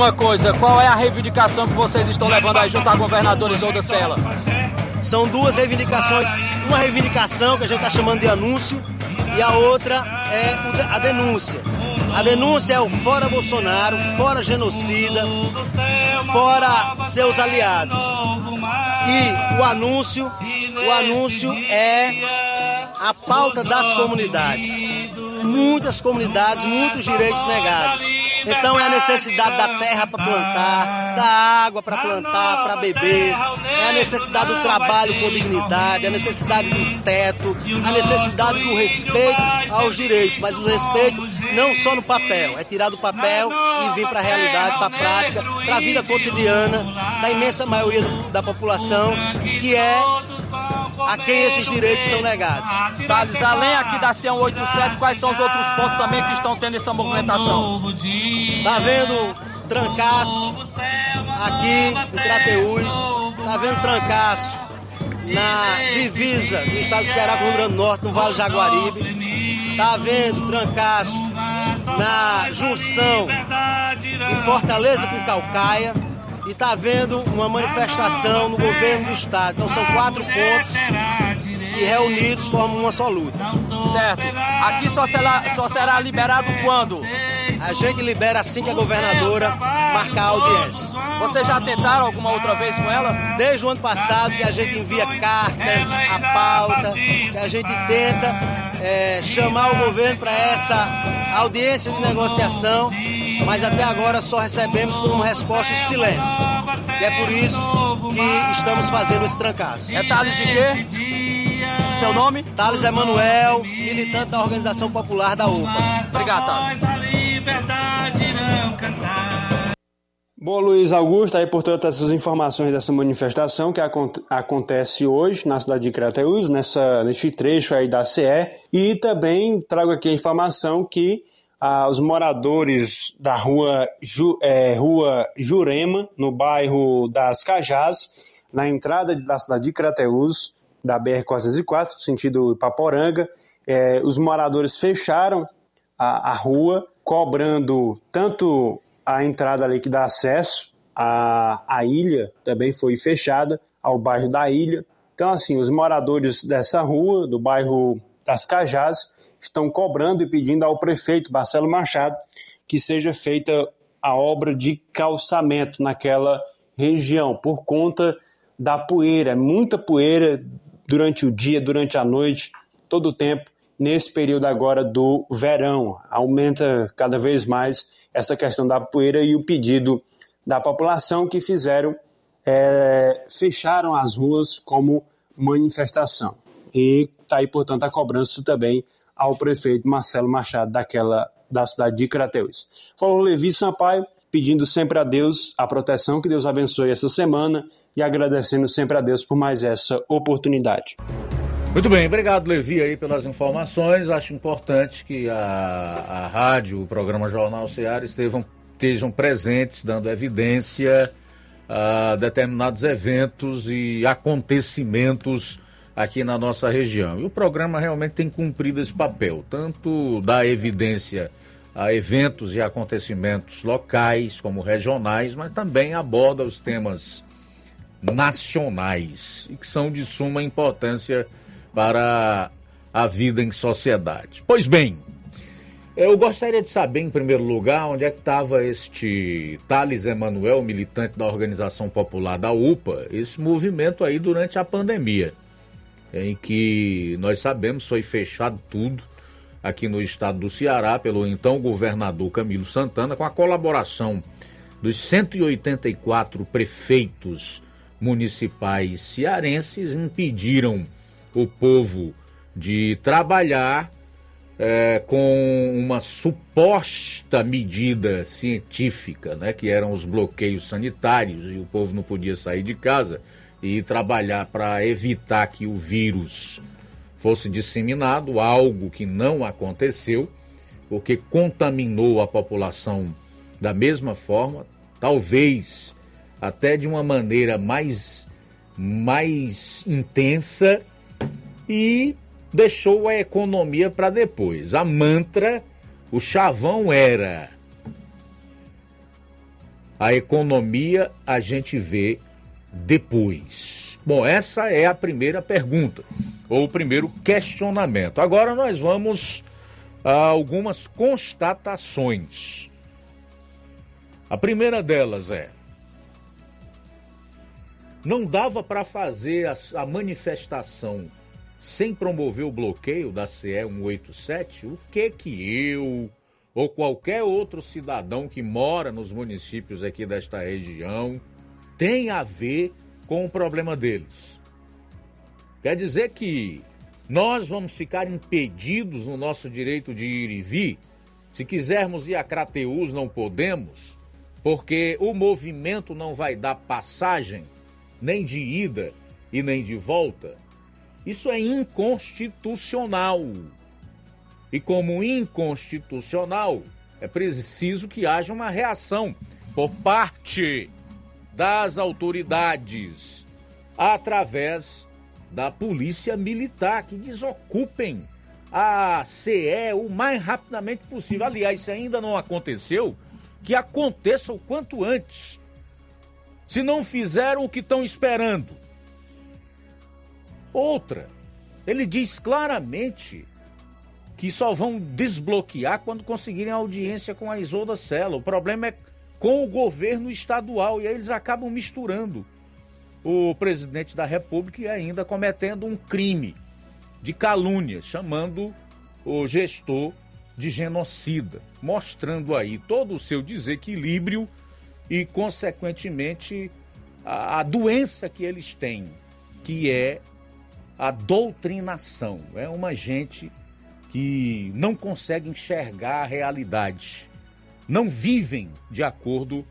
Uma coisa, qual é a reivindicação que vocês estão levando aí junto a governadores ou da Cela? São duas reivindicações. Uma reivindicação que a gente está chamando de anúncio e a outra é a denúncia. A denúncia é o fora Bolsonaro, fora genocida, fora seus aliados. E o anúncio, o anúncio é a pauta das comunidades. Muitas comunidades, muitos direitos negados. Então é a necessidade da terra para plantar, da água para plantar, para beber, é a necessidade do trabalho com dignidade, a necessidade do teto, a necessidade do respeito aos direitos, mas o respeito não só no papel, é tirar do papel e vir para a realidade, para a prática, para a vida cotidiana da imensa maioria da população, que é a quem esses direitos são negados. Thales, além aqui da CIAN 87, quais são os outros pontos também que estão tendo essa movimentação? Tá vendo trancaço aqui em Crateús, tá vendo trancaço na divisa do estado do Ceará com o Rio Grande do Norte, no Vale Jaguaribe. Tá vendo trancaço na junção de Fortaleza com Calcaia e está havendo uma manifestação no governo do estado. Então são quatro pontos que reunidos formam uma só luta. Certo. Aqui só será, só será liberado quando? A gente libera assim que a governadora marcar a audiência. Vocês já tentaram alguma outra vez com ela? Desde o ano passado que a gente envia cartas, a pauta, que a gente tenta é, chamar o governo para essa audiência de negociação mas até agora só recebemos como resposta o silêncio. E é por isso que estamos fazendo esse trancaço. É Thales de quê? Seu nome? Thales Emanuel, militante da Organização Popular da UPA. Obrigado, Thales. Bom, Luiz Augusto, aí portanto essas informações dessa manifestação que acontece hoje na cidade de Crateús, nessa, nesse trecho aí da CE, e também trago aqui a informação que ah, os moradores da rua, Ju, é, rua Jurema, no bairro das Cajás, na entrada da cidade de Crateús, da BR-404, sentido Paporanga, é, os moradores fecharam a, a rua, cobrando tanto a entrada ali que dá acesso à, à ilha, também foi fechada, ao bairro da ilha. Então, assim, os moradores dessa rua, do bairro das Cajás, estão cobrando e pedindo ao prefeito Marcelo Machado que seja feita a obra de calçamento naquela região, por conta da poeira, muita poeira durante o dia, durante a noite, todo o tempo, nesse período agora do verão. Aumenta cada vez mais essa questão da poeira e o pedido da população que fizeram, é, fecharam as ruas como manifestação. E está aí, portanto, a cobrança também ao prefeito Marcelo Machado daquela da cidade de Crateus. Falou Levi Sampaio, pedindo sempre a Deus a proteção, que Deus abençoe essa semana e agradecendo sempre a Deus por mais essa oportunidade. Muito bem, obrigado Levi aí pelas informações. Acho importante que a, a rádio, o programa Jornal Ceará estejam, estejam presentes, dando evidência a determinados eventos e acontecimentos aqui na nossa região. E o programa realmente tem cumprido esse papel, tanto da evidência a eventos e acontecimentos locais como regionais, mas também aborda os temas nacionais e que são de suma importância para a vida em sociedade. Pois bem, eu gostaria de saber, em primeiro lugar, onde é que estava este Thales Emanuel, militante da Organização Popular da UPA, esse movimento aí durante a pandemia em que nós sabemos foi fechado tudo aqui no estado do Ceará pelo então governador Camilo Santana, com a colaboração dos 184 prefeitos municipais cearenses, impediram o povo de trabalhar é, com uma suposta medida científica, né, que eram os bloqueios sanitários e o povo não podia sair de casa e trabalhar para evitar que o vírus fosse disseminado, algo que não aconteceu, porque contaminou a população da mesma forma, talvez até de uma maneira mais, mais intensa e deixou a economia para depois. A mantra, o chavão era a economia a gente vê depois? Bom, essa é a primeira pergunta, ou o primeiro questionamento. Agora nós vamos algumas constatações. A primeira delas é: não dava para fazer a, a, manifestação sem promover o bloqueio da CE 187? O que que eu ou qualquer outro cidadão que mora nos municípios aqui desta região tem a ver com o problema deles? Quer dizer que nós vamos ficar impedidos no nosso direito de ir e vir? Se quisermos ir a Crateus, não podemos, porque o movimento não vai dar passagem, nem de ida e nem de volta. Isso é inconstitucional. E como inconstitucional, é preciso que haja uma reação por parte das autoridades através da Polícia Militar, que desocupem a CE o mais rapidamente possível. Aliás, se ainda não aconteceu, que aconteça o quanto antes. Se não fizeram o que estão esperando. Outra, ele diz claramente que só vão desbloquear quando conseguirem audiência com a Isolda Sela. O problema é com o governo estadual e aí eles acabam misturando o presidente da República e ainda cometendo um crime de calúnia, chamando o gestor de genocida, mostrando aí todo o seu desequilíbrio e, consequentemente, a, a doença que eles têm, que é a doutrinação. É uma gente que não consegue enxergar a realidade, não vivem de acordo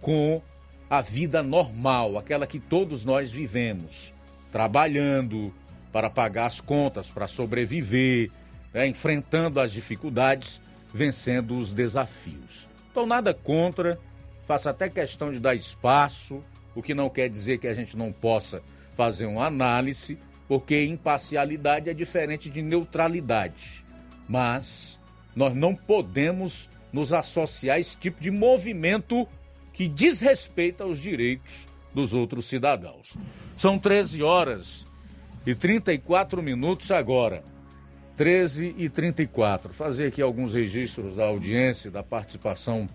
com a vida normal, aquela que todos nós vivemos, trabalhando para pagar as contas, para sobreviver, né, enfrentando as dificuldades, vencendo os desafios. Então, nada contra, faço até questão de dar espaço, o que não quer dizer que a gente não possa fazer uma análise, porque imparcialidade é diferente de neutralidade. Mas nós não podemos nos associar a esse tipo de movimento que desrespeita os direitos dos outros cidadãos. São 13 horas e 34 minutos agora. 13 e 34. Fazer aqui alguns registros da audiência, da participação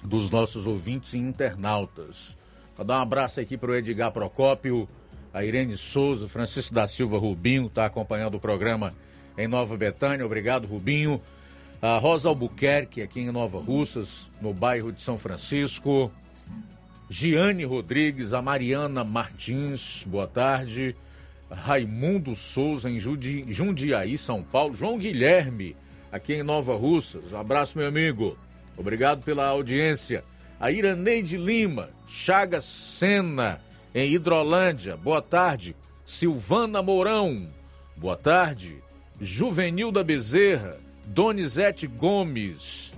dos nossos ouvintes e internautas. Vou dar um abraço aqui para o Edgar Procópio, a Irene Souza, Francisco da Silva Rubinho, está acompanhando o programa em Nova Betânia. Obrigado, Rubinho. A Rosa Albuquerque, aqui em Nova Russas, no bairro de São Francisco. Giane Rodrigues, a Mariana Martins, boa tarde. Raimundo Souza, em Jundiaí, São Paulo. João Guilherme, aqui em Nova Russas. Abraço, meu amigo. Obrigado pela audiência. A Iraneide Lima, Chagas Sena, em Hidrolândia. Boa tarde. Silvana Mourão, boa tarde. Juvenil da Bezerra, Donizete Gomes,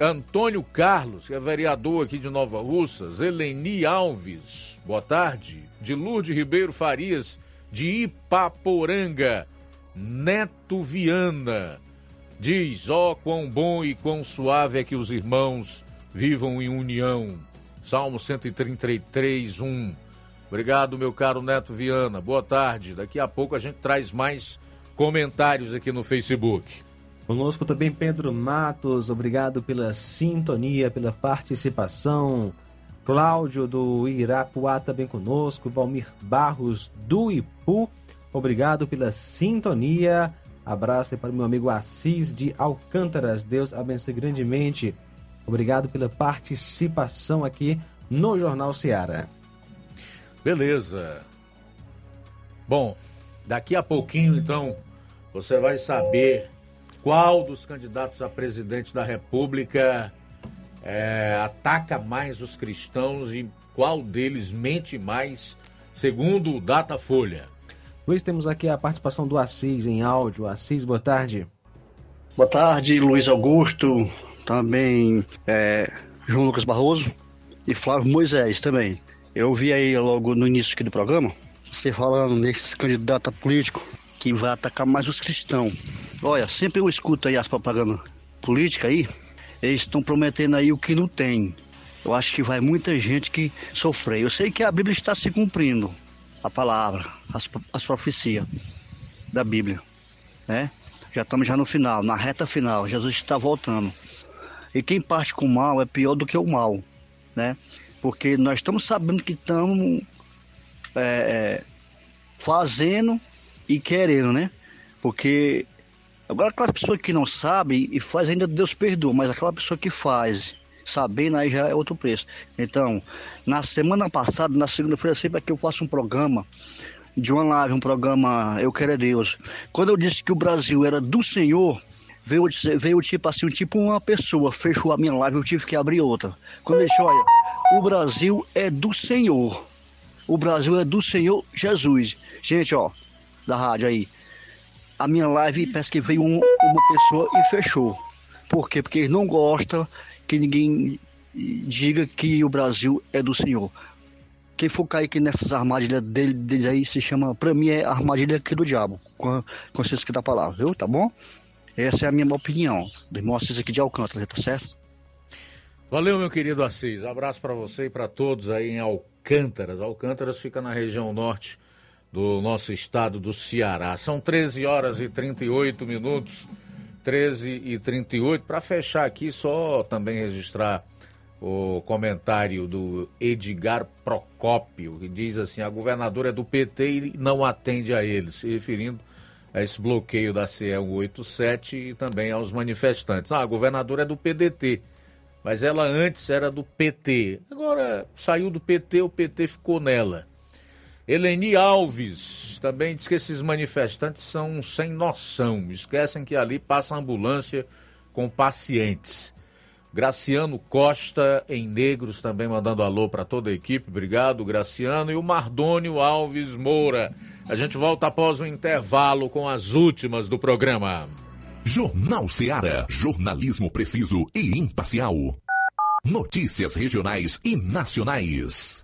Antônio Carlos, que é vereador aqui de Nova Russas, Eleni Alves, boa tarde, de Lourdes Ribeiro Farias, de Ipaporanga, Neto Viana, diz, ó oh, quão bom e quão suave é que os irmãos vivam em união. Salmo 133, 1. Obrigado, meu caro Neto Viana, boa tarde. Daqui a pouco a gente traz mais comentários aqui no Facebook. Conosco também Pedro Matos, obrigado pela sintonia, pela participação. Cláudio do Irapuá também conosco. Valmir Barros do Ipu, obrigado pela sintonia. Abraço aí para o meu amigo Assis de Alcântaras. Deus abençoe grandemente. Obrigado pela participação aqui no Jornal Seara. Beleza. Bom, daqui a pouquinho então você vai saber qual dos candidatos a presidente da República é, ataca mais os cristãos e qual deles mente mais, segundo o Datafolha. Luiz, temos aqui a participação do Assis em áudio. Assis, boa tarde. Boa tarde, Luiz Augusto, também é, João Lucas Barroso e Flávio Moisés também. Eu vi aí logo no início aqui do programa, você falando nesses candidatos políticos que vai atacar mais os cristãos. Olha, sempre eu escuto aí as propagandas políticas aí, eles estão prometendo aí o que não tem. Eu acho que vai muita gente que sofrer. Eu sei que a Bíblia está se cumprindo, a palavra, as, as profecias da Bíblia, né? Já estamos já no final, na reta final. Jesus está voltando. E quem parte com o mal é pior do que o mal, né? Porque nós estamos sabendo que estamos é, é, fazendo e querendo, né? Porque agora aquela pessoa que não sabe e faz ainda Deus perdoa, mas aquela pessoa que faz sabendo aí já é outro preço. Então, na semana passada, na segunda-feira, sempre aqui eu faço um programa de uma live, um programa Eu Quero é Deus. Quando eu disse que o Brasil era do Senhor, veio, veio tipo assim, tipo uma pessoa fechou a minha live, eu tive que abrir outra. Quando eu disse, olha, o Brasil é do Senhor. O Brasil é do Senhor Jesus. Gente, ó, da rádio aí. A minha live parece que veio um, uma pessoa e fechou. Por quê? Porque eles não gostam que ninguém diga que o Brasil é do Senhor. Quem for cair aqui nessas armadilhas dele, deles aí se chama, pra mim é armadilha aqui do diabo, com, com que da palavra, viu? Tá bom? Essa é a minha opinião, do irmão Assis aqui de Alcântara, tá certo? Valeu, meu querido Assis. Abraço para você e para todos aí em Alcântaras. Alcântaras fica na região norte do nosso estado do Ceará. São 13 horas e 38 minutos. 13 e 38. Para fechar aqui, só também registrar o comentário do Edgar Procópio, que diz assim: a governadora é do PT e não atende a eles, se referindo a esse bloqueio da CE 187 e também aos manifestantes. Ah, a governadora é do PDT, mas ela antes era do PT. Agora saiu do PT, o PT ficou nela. Eleni Alves também diz que esses manifestantes são sem noção, esquecem que ali passa ambulância com pacientes. Graciano Costa em Negros também mandando alô para toda a equipe. Obrigado, Graciano. E o Mardônio Alves Moura. A gente volta após o intervalo com as últimas do programa. Jornal Seara. Jornalismo preciso e imparcial. Notícias regionais e nacionais.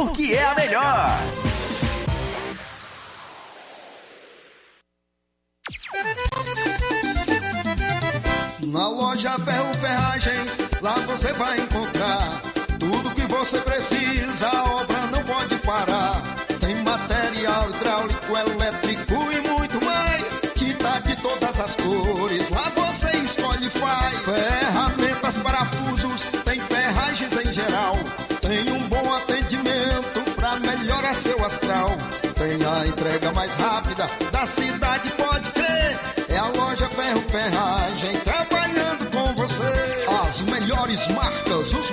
por porque é a melhor. Na loja Ferro Ferragens, lá você vai encontrar tudo que você precisa, obra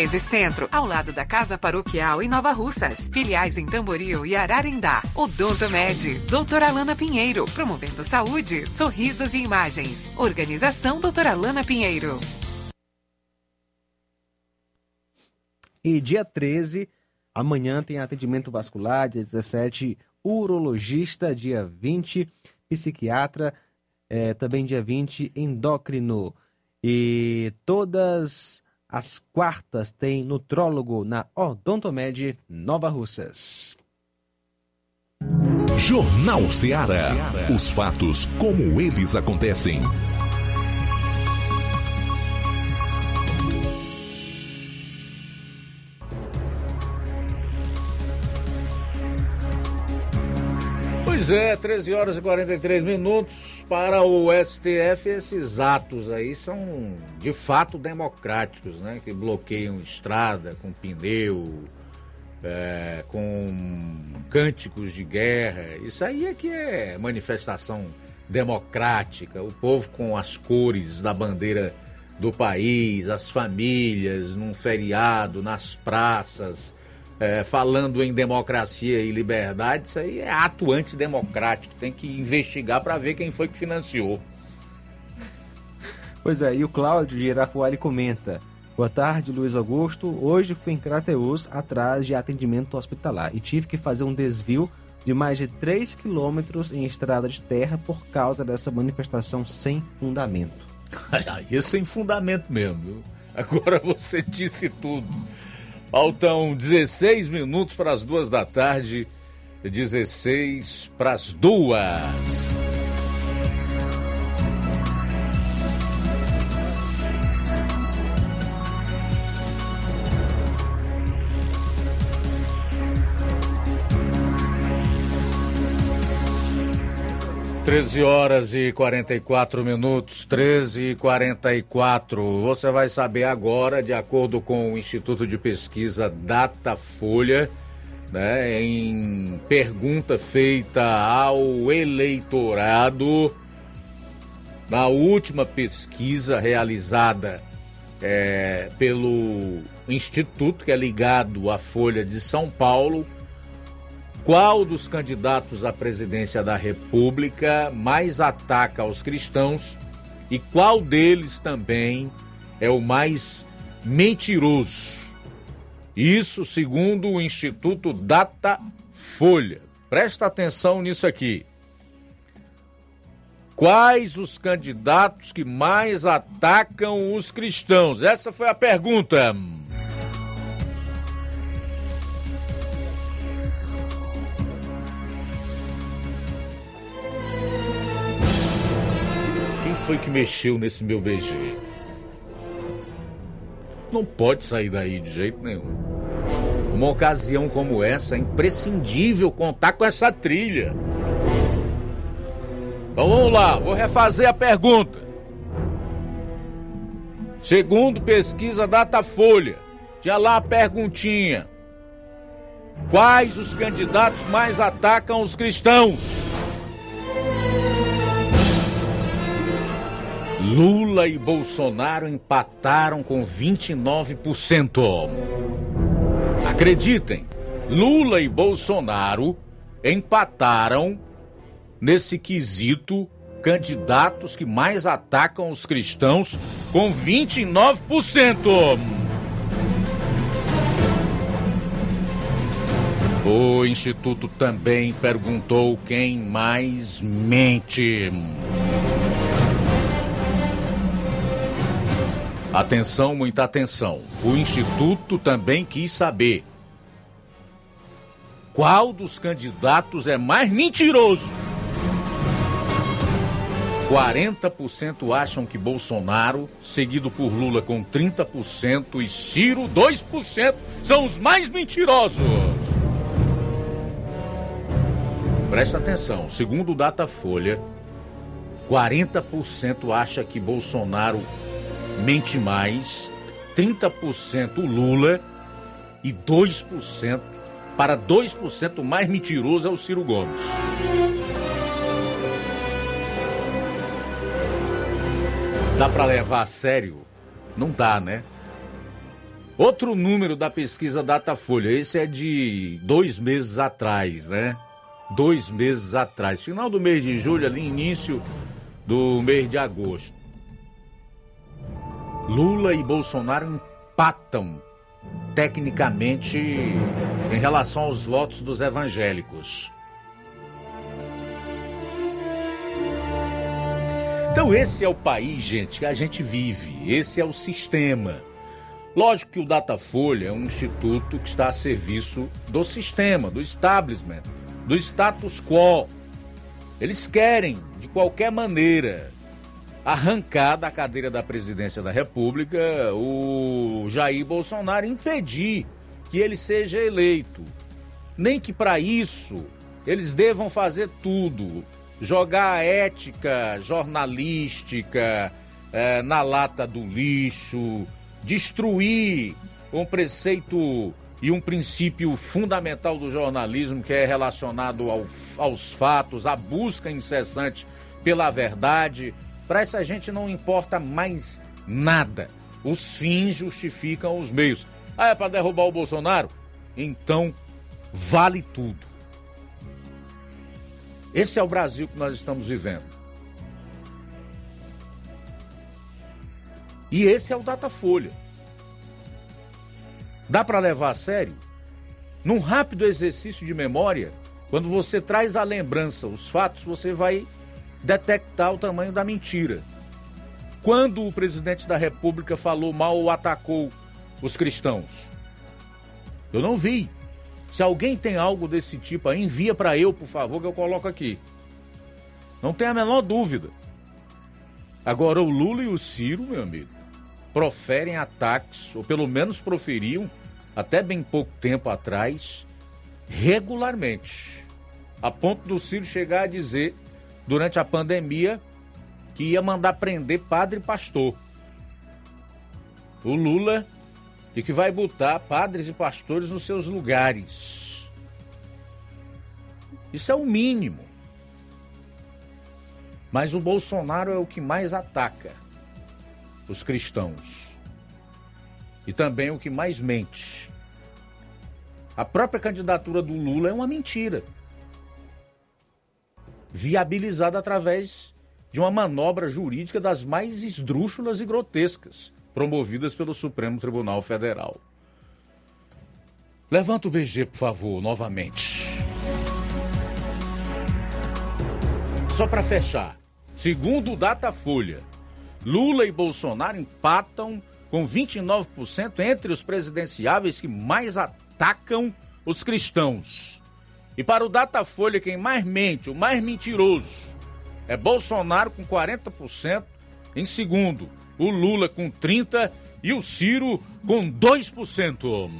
1213 Centro, ao lado da Casa Paroquial em Nova Russas. Filiais em Tamboril e Ararindá. Odonto Med, doutora Alana Pinheiro, promovendo saúde, sorrisos e imagens. Organização doutora Alana Pinheiro. E dia 13, amanhã tem atendimento vascular, dia 17, urologista, dia 20, psiquiatra, eh, também dia 20, endócrino. E todas as quartas tem nutrólogo na Odontomed Nova Russas. Jornal Ceará. Os fatos como eles acontecem. Pois é, 13 horas e 43 minutos para o STF. Esses atos aí são de fato democráticos, né? Que bloqueiam estrada com pneu, é, com cânticos de guerra. Isso aí é que é manifestação democrática. O povo com as cores da bandeira do país, as famílias num feriado, nas praças é, falando em democracia e liberdade, isso aí é ato antidemocrático. Tem que investigar para ver quem foi que financiou. Pois é, e o Cláudio de Irapuá comenta. Boa tarde, Luiz Augusto. Hoje fui em Crateus atrás de atendimento hospitalar e tive que fazer um desvio de mais de 3 quilômetros em estrada de terra por causa dessa manifestação sem fundamento. Aí é sem fundamento mesmo. Agora você disse tudo. Faltam 16 minutos para as duas da tarde. 16 para as duas. Treze horas e 44 minutos, 13 e 44. Você vai saber agora, de acordo com o Instituto de Pesquisa Datafolha, né, em pergunta feita ao eleitorado, na última pesquisa realizada é, pelo Instituto, que é ligado à Folha de São Paulo, qual dos candidatos à presidência da República mais ataca os cristãos e qual deles também é o mais mentiroso? Isso segundo o Instituto Datafolha. Presta atenção nisso aqui. Quais os candidatos que mais atacam os cristãos? Essa foi a pergunta. Foi que mexeu nesse meu BG? Não pode sair daí de jeito nenhum. Uma ocasião como essa é imprescindível contar com essa trilha. Então vamos lá, vou refazer a pergunta. Segundo pesquisa Datafolha, tinha lá a perguntinha: Quais os candidatos mais atacam os cristãos? Lula e Bolsonaro empataram com 29%. Acreditem, Lula e Bolsonaro empataram nesse quesito candidatos que mais atacam os cristãos com 29%. O Instituto também perguntou quem mais mente. Atenção, muita atenção. O Instituto também quis saber qual dos candidatos é mais mentiroso. 40% acham que Bolsonaro, seguido por Lula com 30% e Ciro 2%, são os mais mentirosos. Presta atenção, segundo o Datafolha, 40% acha que Bolsonaro mente mais, 30% Lula e 2% para 2% mais mentiroso é o Ciro Gomes. Dá para levar a sério? Não dá, né? Outro número da pesquisa Datafolha, esse é de dois meses atrás, né? Dois meses atrás, final do mês de julho, ali início do mês de agosto. Lula e Bolsonaro empatam tecnicamente em relação aos votos dos evangélicos. Então, esse é o país, gente, que a gente vive. Esse é o sistema. Lógico que o Datafolha é um instituto que está a serviço do sistema, do establishment, do status quo. Eles querem, de qualquer maneira, arrancar da cadeira da presidência da República o Jair Bolsonaro, impedir que ele seja eleito. Nem que para isso eles devam fazer tudo jogar a ética jornalística é, na lata do lixo, destruir um preceito e um princípio fundamental do jornalismo que é relacionado ao, aos fatos, à busca incessante pela verdade. Para essa gente não importa mais nada. Os fins justificam os meios. Ah, é para derrubar o Bolsonaro? Então vale tudo. Esse é o Brasil que nós estamos vivendo. E esse é o Datafolha. Dá para levar a sério? Num rápido exercício de memória, quando você traz à lembrança os fatos, você vai detectar o tamanho da mentira. Quando o presidente da República falou mal ou atacou os cristãos? Eu não vi. Se alguém tem algo desse tipo aí, envia para eu, por favor, que eu coloco aqui. Não tem a menor dúvida. Agora, o Lula e o Ciro, meu amigo, proferem ataques, ou pelo menos proferiam, até bem pouco tempo atrás, regularmente. A ponto do Ciro chegar a dizer, durante a pandemia, que ia mandar prender padre e pastor. O Lula e que vai botar padres e pastores nos seus lugares. Isso é o mínimo. Mas o Bolsonaro é o que mais ataca os cristãos. E também o que mais mente. A própria candidatura do Lula é uma mentira. Viabilizada através de uma manobra jurídica das mais esdrúxulas e grotescas promovidas pelo Supremo Tribunal Federal. Levanta o BG, por favor, novamente. Só para fechar, segundo o Datafolha, Lula e Bolsonaro empatam com 29% entre os presidenciáveis que mais atacam os cristãos. E para o Datafolha, quem mais mente, o mais mentiroso, é Bolsonaro com 40%. Em segundo, o Lula com 30% e o Ciro com 2%.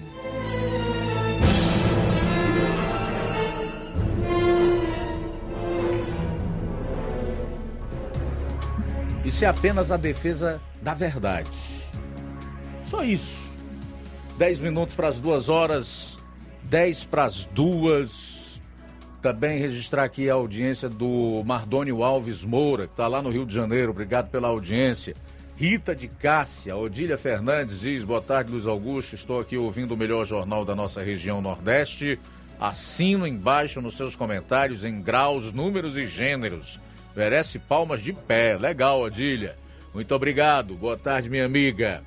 Isso é apenas a defesa da verdade. Só isso. 10 minutos para as duas horas, 10 para as duas. Também registrar aqui a audiência do Mardônio Alves Moura, que está lá no Rio de Janeiro. Obrigado pela audiência. Rita de Cássia, Odília Fernandes diz: Boa tarde, Luiz Augusto. Estou aqui ouvindo o melhor jornal da nossa região Nordeste. Assino embaixo nos seus comentários em graus, números e gêneros. Merece palmas de pé. Legal, Odília. Muito obrigado. Boa tarde, minha amiga.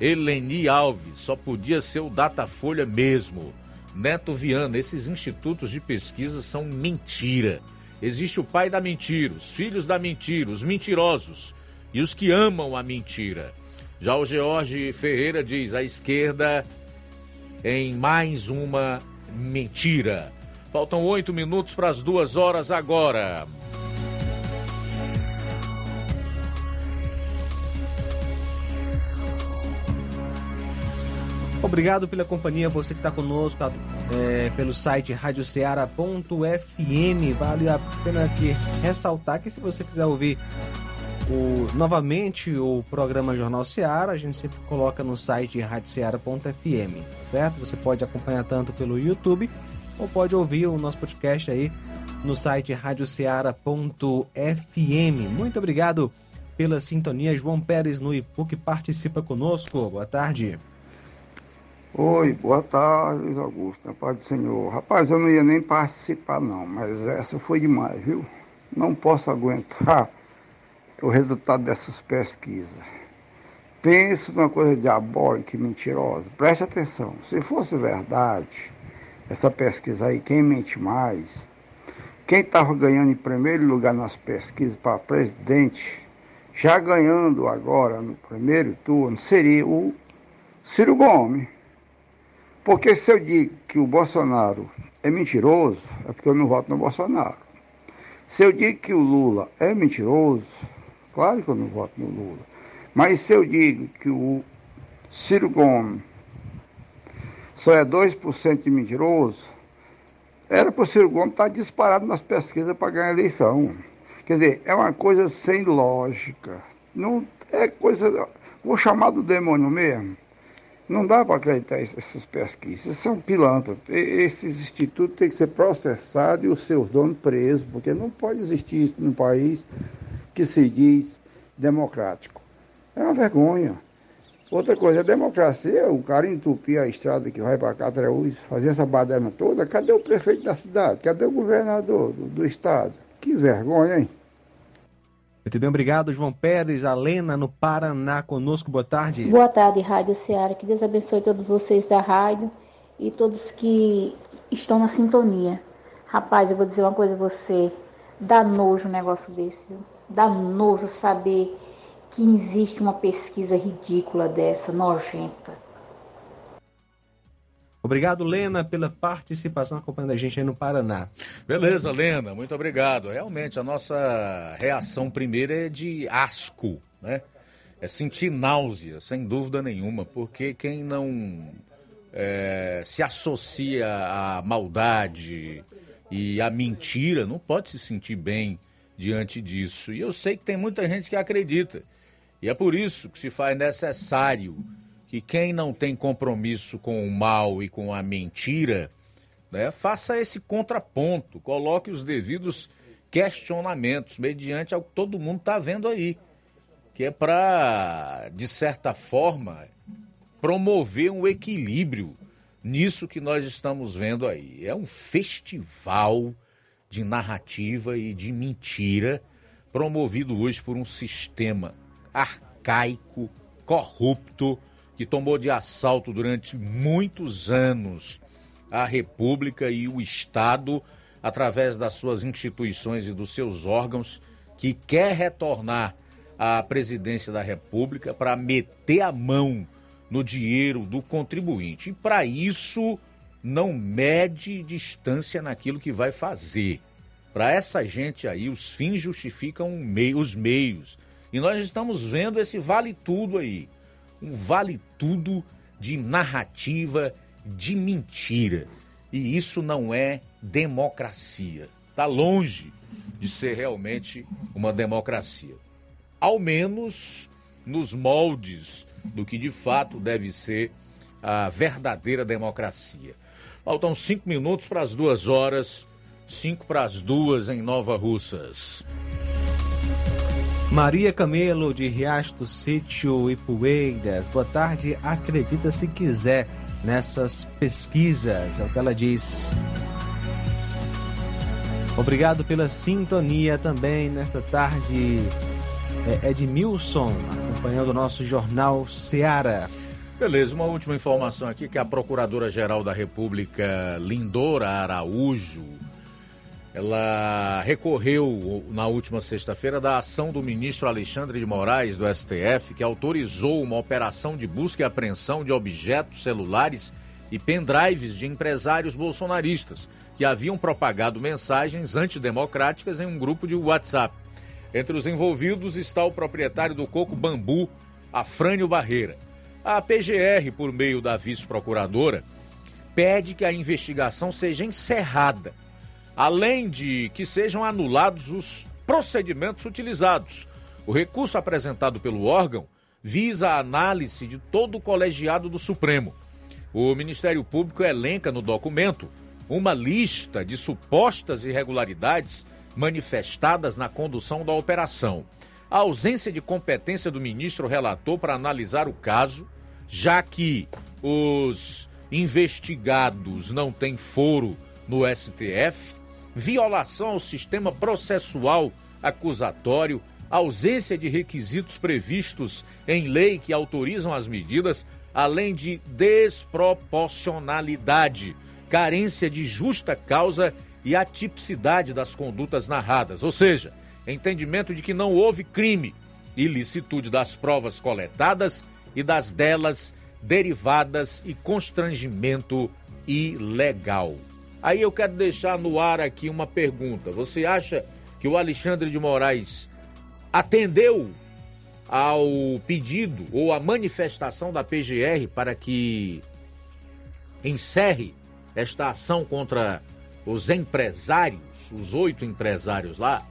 Eleni Alves, só podia ser o Datafolha mesmo. Neto Viana, esses institutos de pesquisa são mentira. Existe o pai da mentira, os filhos da mentira, os mentirosos e os que amam a mentira. Já o George Ferreira diz: a esquerda em mais uma mentira. Faltam oito minutos para as duas horas agora. Obrigado pela companhia, você que está conosco é, pelo site radioceara.fm. Vale a pena aqui ressaltar que se você quiser ouvir o, novamente o programa Jornal Seara, a gente sempre coloca no site radioceara.fm, certo? Você pode acompanhar tanto pelo YouTube ou pode ouvir o nosso podcast aí no site radioceara.fm. Muito obrigado pela sintonia. João Pérez no Ipu que participa conosco. Boa tarde. Oi, boa tarde, Luiz Augusto, na paz do Senhor. Rapaz, eu não ia nem participar não, mas essa foi demais, viu? Não posso aguentar o resultado dessas pesquisas. Penso numa coisa diabólica e mentirosa. Preste atenção, se fosse verdade, essa pesquisa aí, quem mente mais, quem estava ganhando em primeiro lugar nas pesquisas para presidente, já ganhando agora no primeiro turno, seria o Ciro Gomes. Porque se eu digo que o Bolsonaro é mentiroso, é porque eu não voto no Bolsonaro. Se eu digo que o Lula é mentiroso, claro que eu não voto no Lula. Mas se eu digo que o Ciro Gomes só é 2% de mentiroso, era para o Ciro Gomes estar disparado nas pesquisas para ganhar a eleição. Quer dizer, é uma coisa sem lógica. Não é coisa. Vou chamar do demônio mesmo. Não dá para acreditar essas pesquisas, são pilantras. Esses institutos têm que ser processados e os seus donos presos, porque não pode existir isso num país que se diz democrático. É uma vergonha. Outra coisa, a democracia, o cara entupir a estrada que vai para Catraúz, fazer essa baderna toda, cadê o prefeito da cidade? Cadê o governador do, do estado? Que vergonha, hein? Muito bem, obrigado, João Pérez, a Lena no Paraná conosco. Boa tarde. Boa tarde, Rádio Ceará. Que Deus abençoe todos vocês da rádio e todos que estão na sintonia. Rapaz, eu vou dizer uma coisa a você. Dá nojo um negócio desse, viu? Dá nojo saber que existe uma pesquisa ridícula dessa, nojenta. Obrigado, Lena, pela participação acompanhando a gente aí no Paraná. Beleza, Lena, muito obrigado. Realmente, a nossa reação primeira é de asco, né? É sentir náusea, sem dúvida nenhuma, porque quem não é, se associa à maldade e à mentira não pode se sentir bem diante disso. E eu sei que tem muita gente que acredita. E é por isso que se faz necessário que quem não tem compromisso com o mal e com a mentira, né, faça esse contraponto, coloque os devidos questionamentos mediante ao que todo mundo está vendo aí, que é para, de certa forma, promover um equilíbrio nisso que nós estamos vendo aí. É um festival de narrativa e de mentira promovido hoje por um sistema arcaico, corrupto, que tomou de assalto durante muitos anos a República e o Estado através das suas instituições e dos seus órgãos, que quer retornar à presidência da República para meter a mão no dinheiro do contribuinte. E para isso não mede distância naquilo que vai fazer. Para essa gente aí, os fins justificam os meios. E nós estamos vendo esse vale tudo aí um vale tudo de narrativa, de mentira. E isso não é democracia. Está longe de ser realmente uma democracia. Ao menos nos moldes do que de fato deve ser a verdadeira democracia. Faltam cinco minutos para as duas horas 5 para as duas em Nova Russas. Maria Camelo, de Riacho do Sítio e Poeiras. Boa tarde. Acredita se quiser nessas pesquisas, é o que ela diz. Obrigado pela sintonia também nesta tarde. É Edmilson, acompanhando o nosso jornal Seara. Beleza, uma última informação aqui que a Procuradora-Geral da República, Lindora Araújo, ela recorreu na última sexta-feira da ação do ministro Alexandre de Moraes, do STF, que autorizou uma operação de busca e apreensão de objetos celulares e pendrives de empresários bolsonaristas que haviam propagado mensagens antidemocráticas em um grupo de WhatsApp. Entre os envolvidos está o proprietário do Coco Bambu, Afrânio Barreira. A PGR, por meio da vice-procuradora, pede que a investigação seja encerrada além de que sejam anulados os procedimentos utilizados. O recurso apresentado pelo órgão visa a análise de todo o colegiado do Supremo. O Ministério Público elenca no documento uma lista de supostas irregularidades manifestadas na condução da operação. A ausência de competência do ministro relator para analisar o caso, já que os investigados não têm foro no STF, violação ao sistema processual acusatório, ausência de requisitos previstos em lei que autorizam as medidas, além de desproporcionalidade, carência de justa causa e atipicidade das condutas narradas, ou seja, entendimento de que não houve crime, ilicitude das provas coletadas e das delas derivadas e constrangimento ilegal. Aí eu quero deixar no ar aqui uma pergunta. Você acha que o Alexandre de Moraes atendeu ao pedido ou à manifestação da PGR para que encerre esta ação contra os empresários, os oito empresários lá?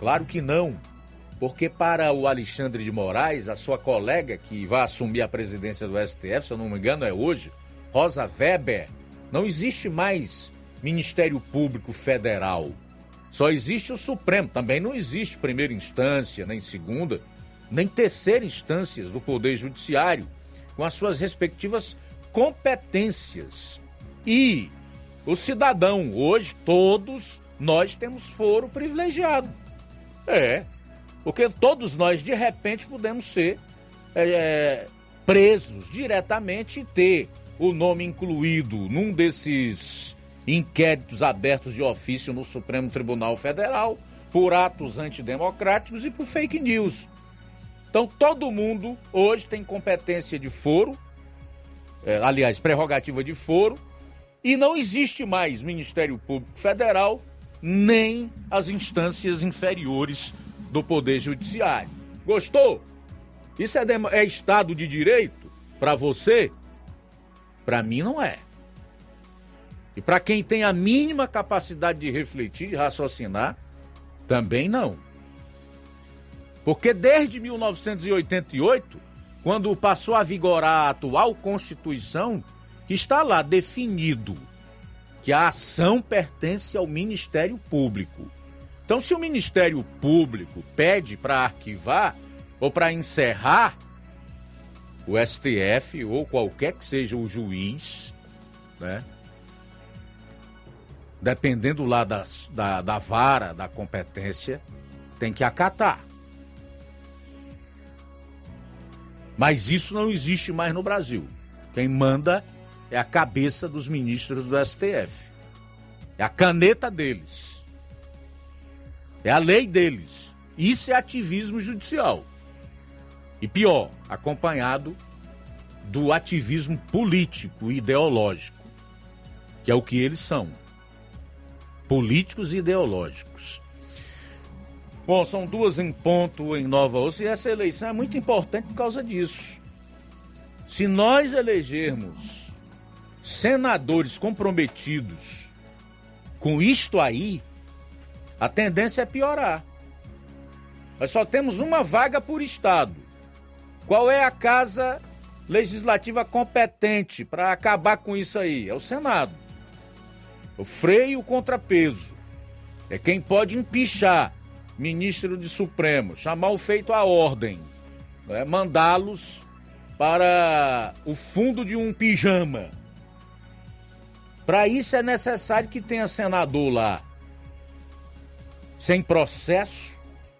Claro que não, porque para o Alexandre de Moraes, a sua colega que vai assumir a presidência do STF, se eu não me engano é hoje, Rosa Weber, não existe mais Ministério Público Federal. Só existe o Supremo. Também não existe primeira instância, nem segunda, nem terceira instâncias do Poder Judiciário, com as suas respectivas competências. E o cidadão, hoje, todos nós temos foro privilegiado. É. Porque todos nós, de repente, podemos ser é, presos diretamente e ter o nome incluído num desses inquéritos abertos de ofício no Supremo Tribunal Federal por atos antidemocráticos e por fake news. Então todo mundo hoje tem competência de foro, é, aliás, prerrogativa de foro, e não existe mais Ministério Público Federal nem as instâncias inferiores do Poder Judiciário. Gostou? Isso é, é Estado de Direito para você? Para mim não é. E para quem tem a mínima capacidade de refletir, de raciocinar, também não. Porque desde 1988, quando passou a vigorar a atual Constituição, está lá definido que a ação pertence ao Ministério Público. Então, se o Ministério Público pede para arquivar ou para encerrar o STF ou qualquer que seja o juiz, né? Dependendo lá da, da, da vara, da competência, tem que acatar. Mas isso não existe mais no Brasil. Quem manda é a cabeça dos ministros do STF. É a caneta deles. É a lei deles. Isso é ativismo judicial. E pior, acompanhado do ativismo político e ideológico, que é o que eles são. Políticos e ideológicos. Bom, são duas em ponto em Nova Ossa e essa eleição é muito importante por causa disso. Se nós elegermos senadores comprometidos com isto aí, a tendência é piorar. Nós só temos uma vaga por estado. Qual é a casa legislativa competente para acabar com isso aí? É o Senado. O freio o contrapeso. É quem pode empichar ministro de Supremo, chamar o feito à ordem, né? mandá-los para o fundo de um pijama. Para isso é necessário que tenha senador lá, sem processo,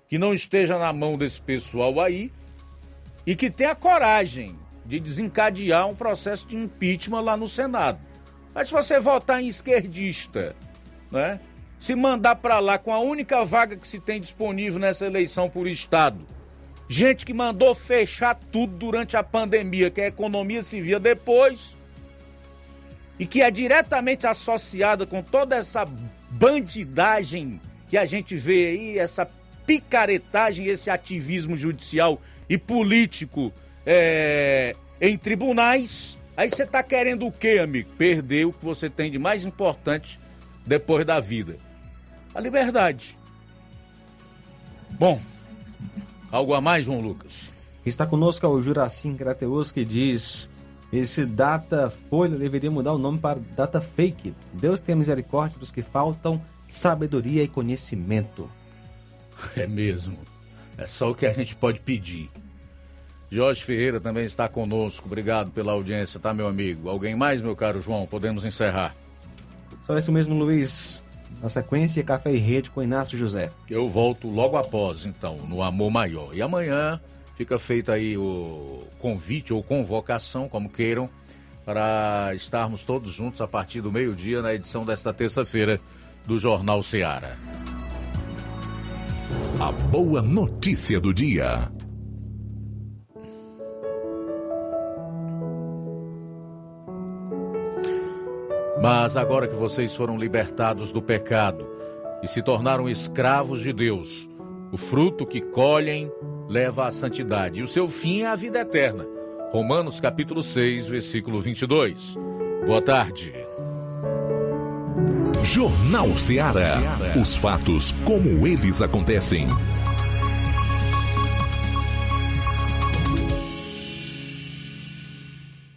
que não esteja na mão desse pessoal aí e que tenha coragem de desencadear um processo de impeachment lá no Senado. Mas se você votar em esquerdista, né? Se mandar para lá com a única vaga que se tem disponível nessa eleição por estado, gente que mandou fechar tudo durante a pandemia, que a economia se via depois, e que é diretamente associada com toda essa bandidagem que a gente vê aí, essa picaretagem, esse ativismo judicial e político é, em tribunais. Aí você tá querendo o quê, amigo? Perder o que você tem de mais importante depois da vida. A liberdade. Bom, algo a mais, João Lucas? Está conosco o Juracim Crateus que diz: esse data folha deveria mudar o nome para data fake. Deus tenha misericórdia dos que faltam sabedoria e conhecimento. É mesmo. É só o que a gente pode pedir. Jorge Ferreira também está conosco. Obrigado pela audiência, tá, meu amigo? Alguém mais, meu caro João? Podemos encerrar. Só esse mesmo, Luiz. Na sequência, Café e Rede com Inácio José. Eu volto logo após, então, no Amor Maior. E amanhã fica feito aí o convite ou convocação, como queiram, para estarmos todos juntos a partir do meio-dia na edição desta terça-feira do Jornal Seara. A boa notícia do dia. Mas agora que vocês foram libertados do pecado e se tornaram escravos de Deus, o fruto que colhem leva à santidade e o seu fim é a vida eterna. Romanos capítulo 6, versículo 22. Boa tarde. Jornal Ceará. Os fatos como eles acontecem.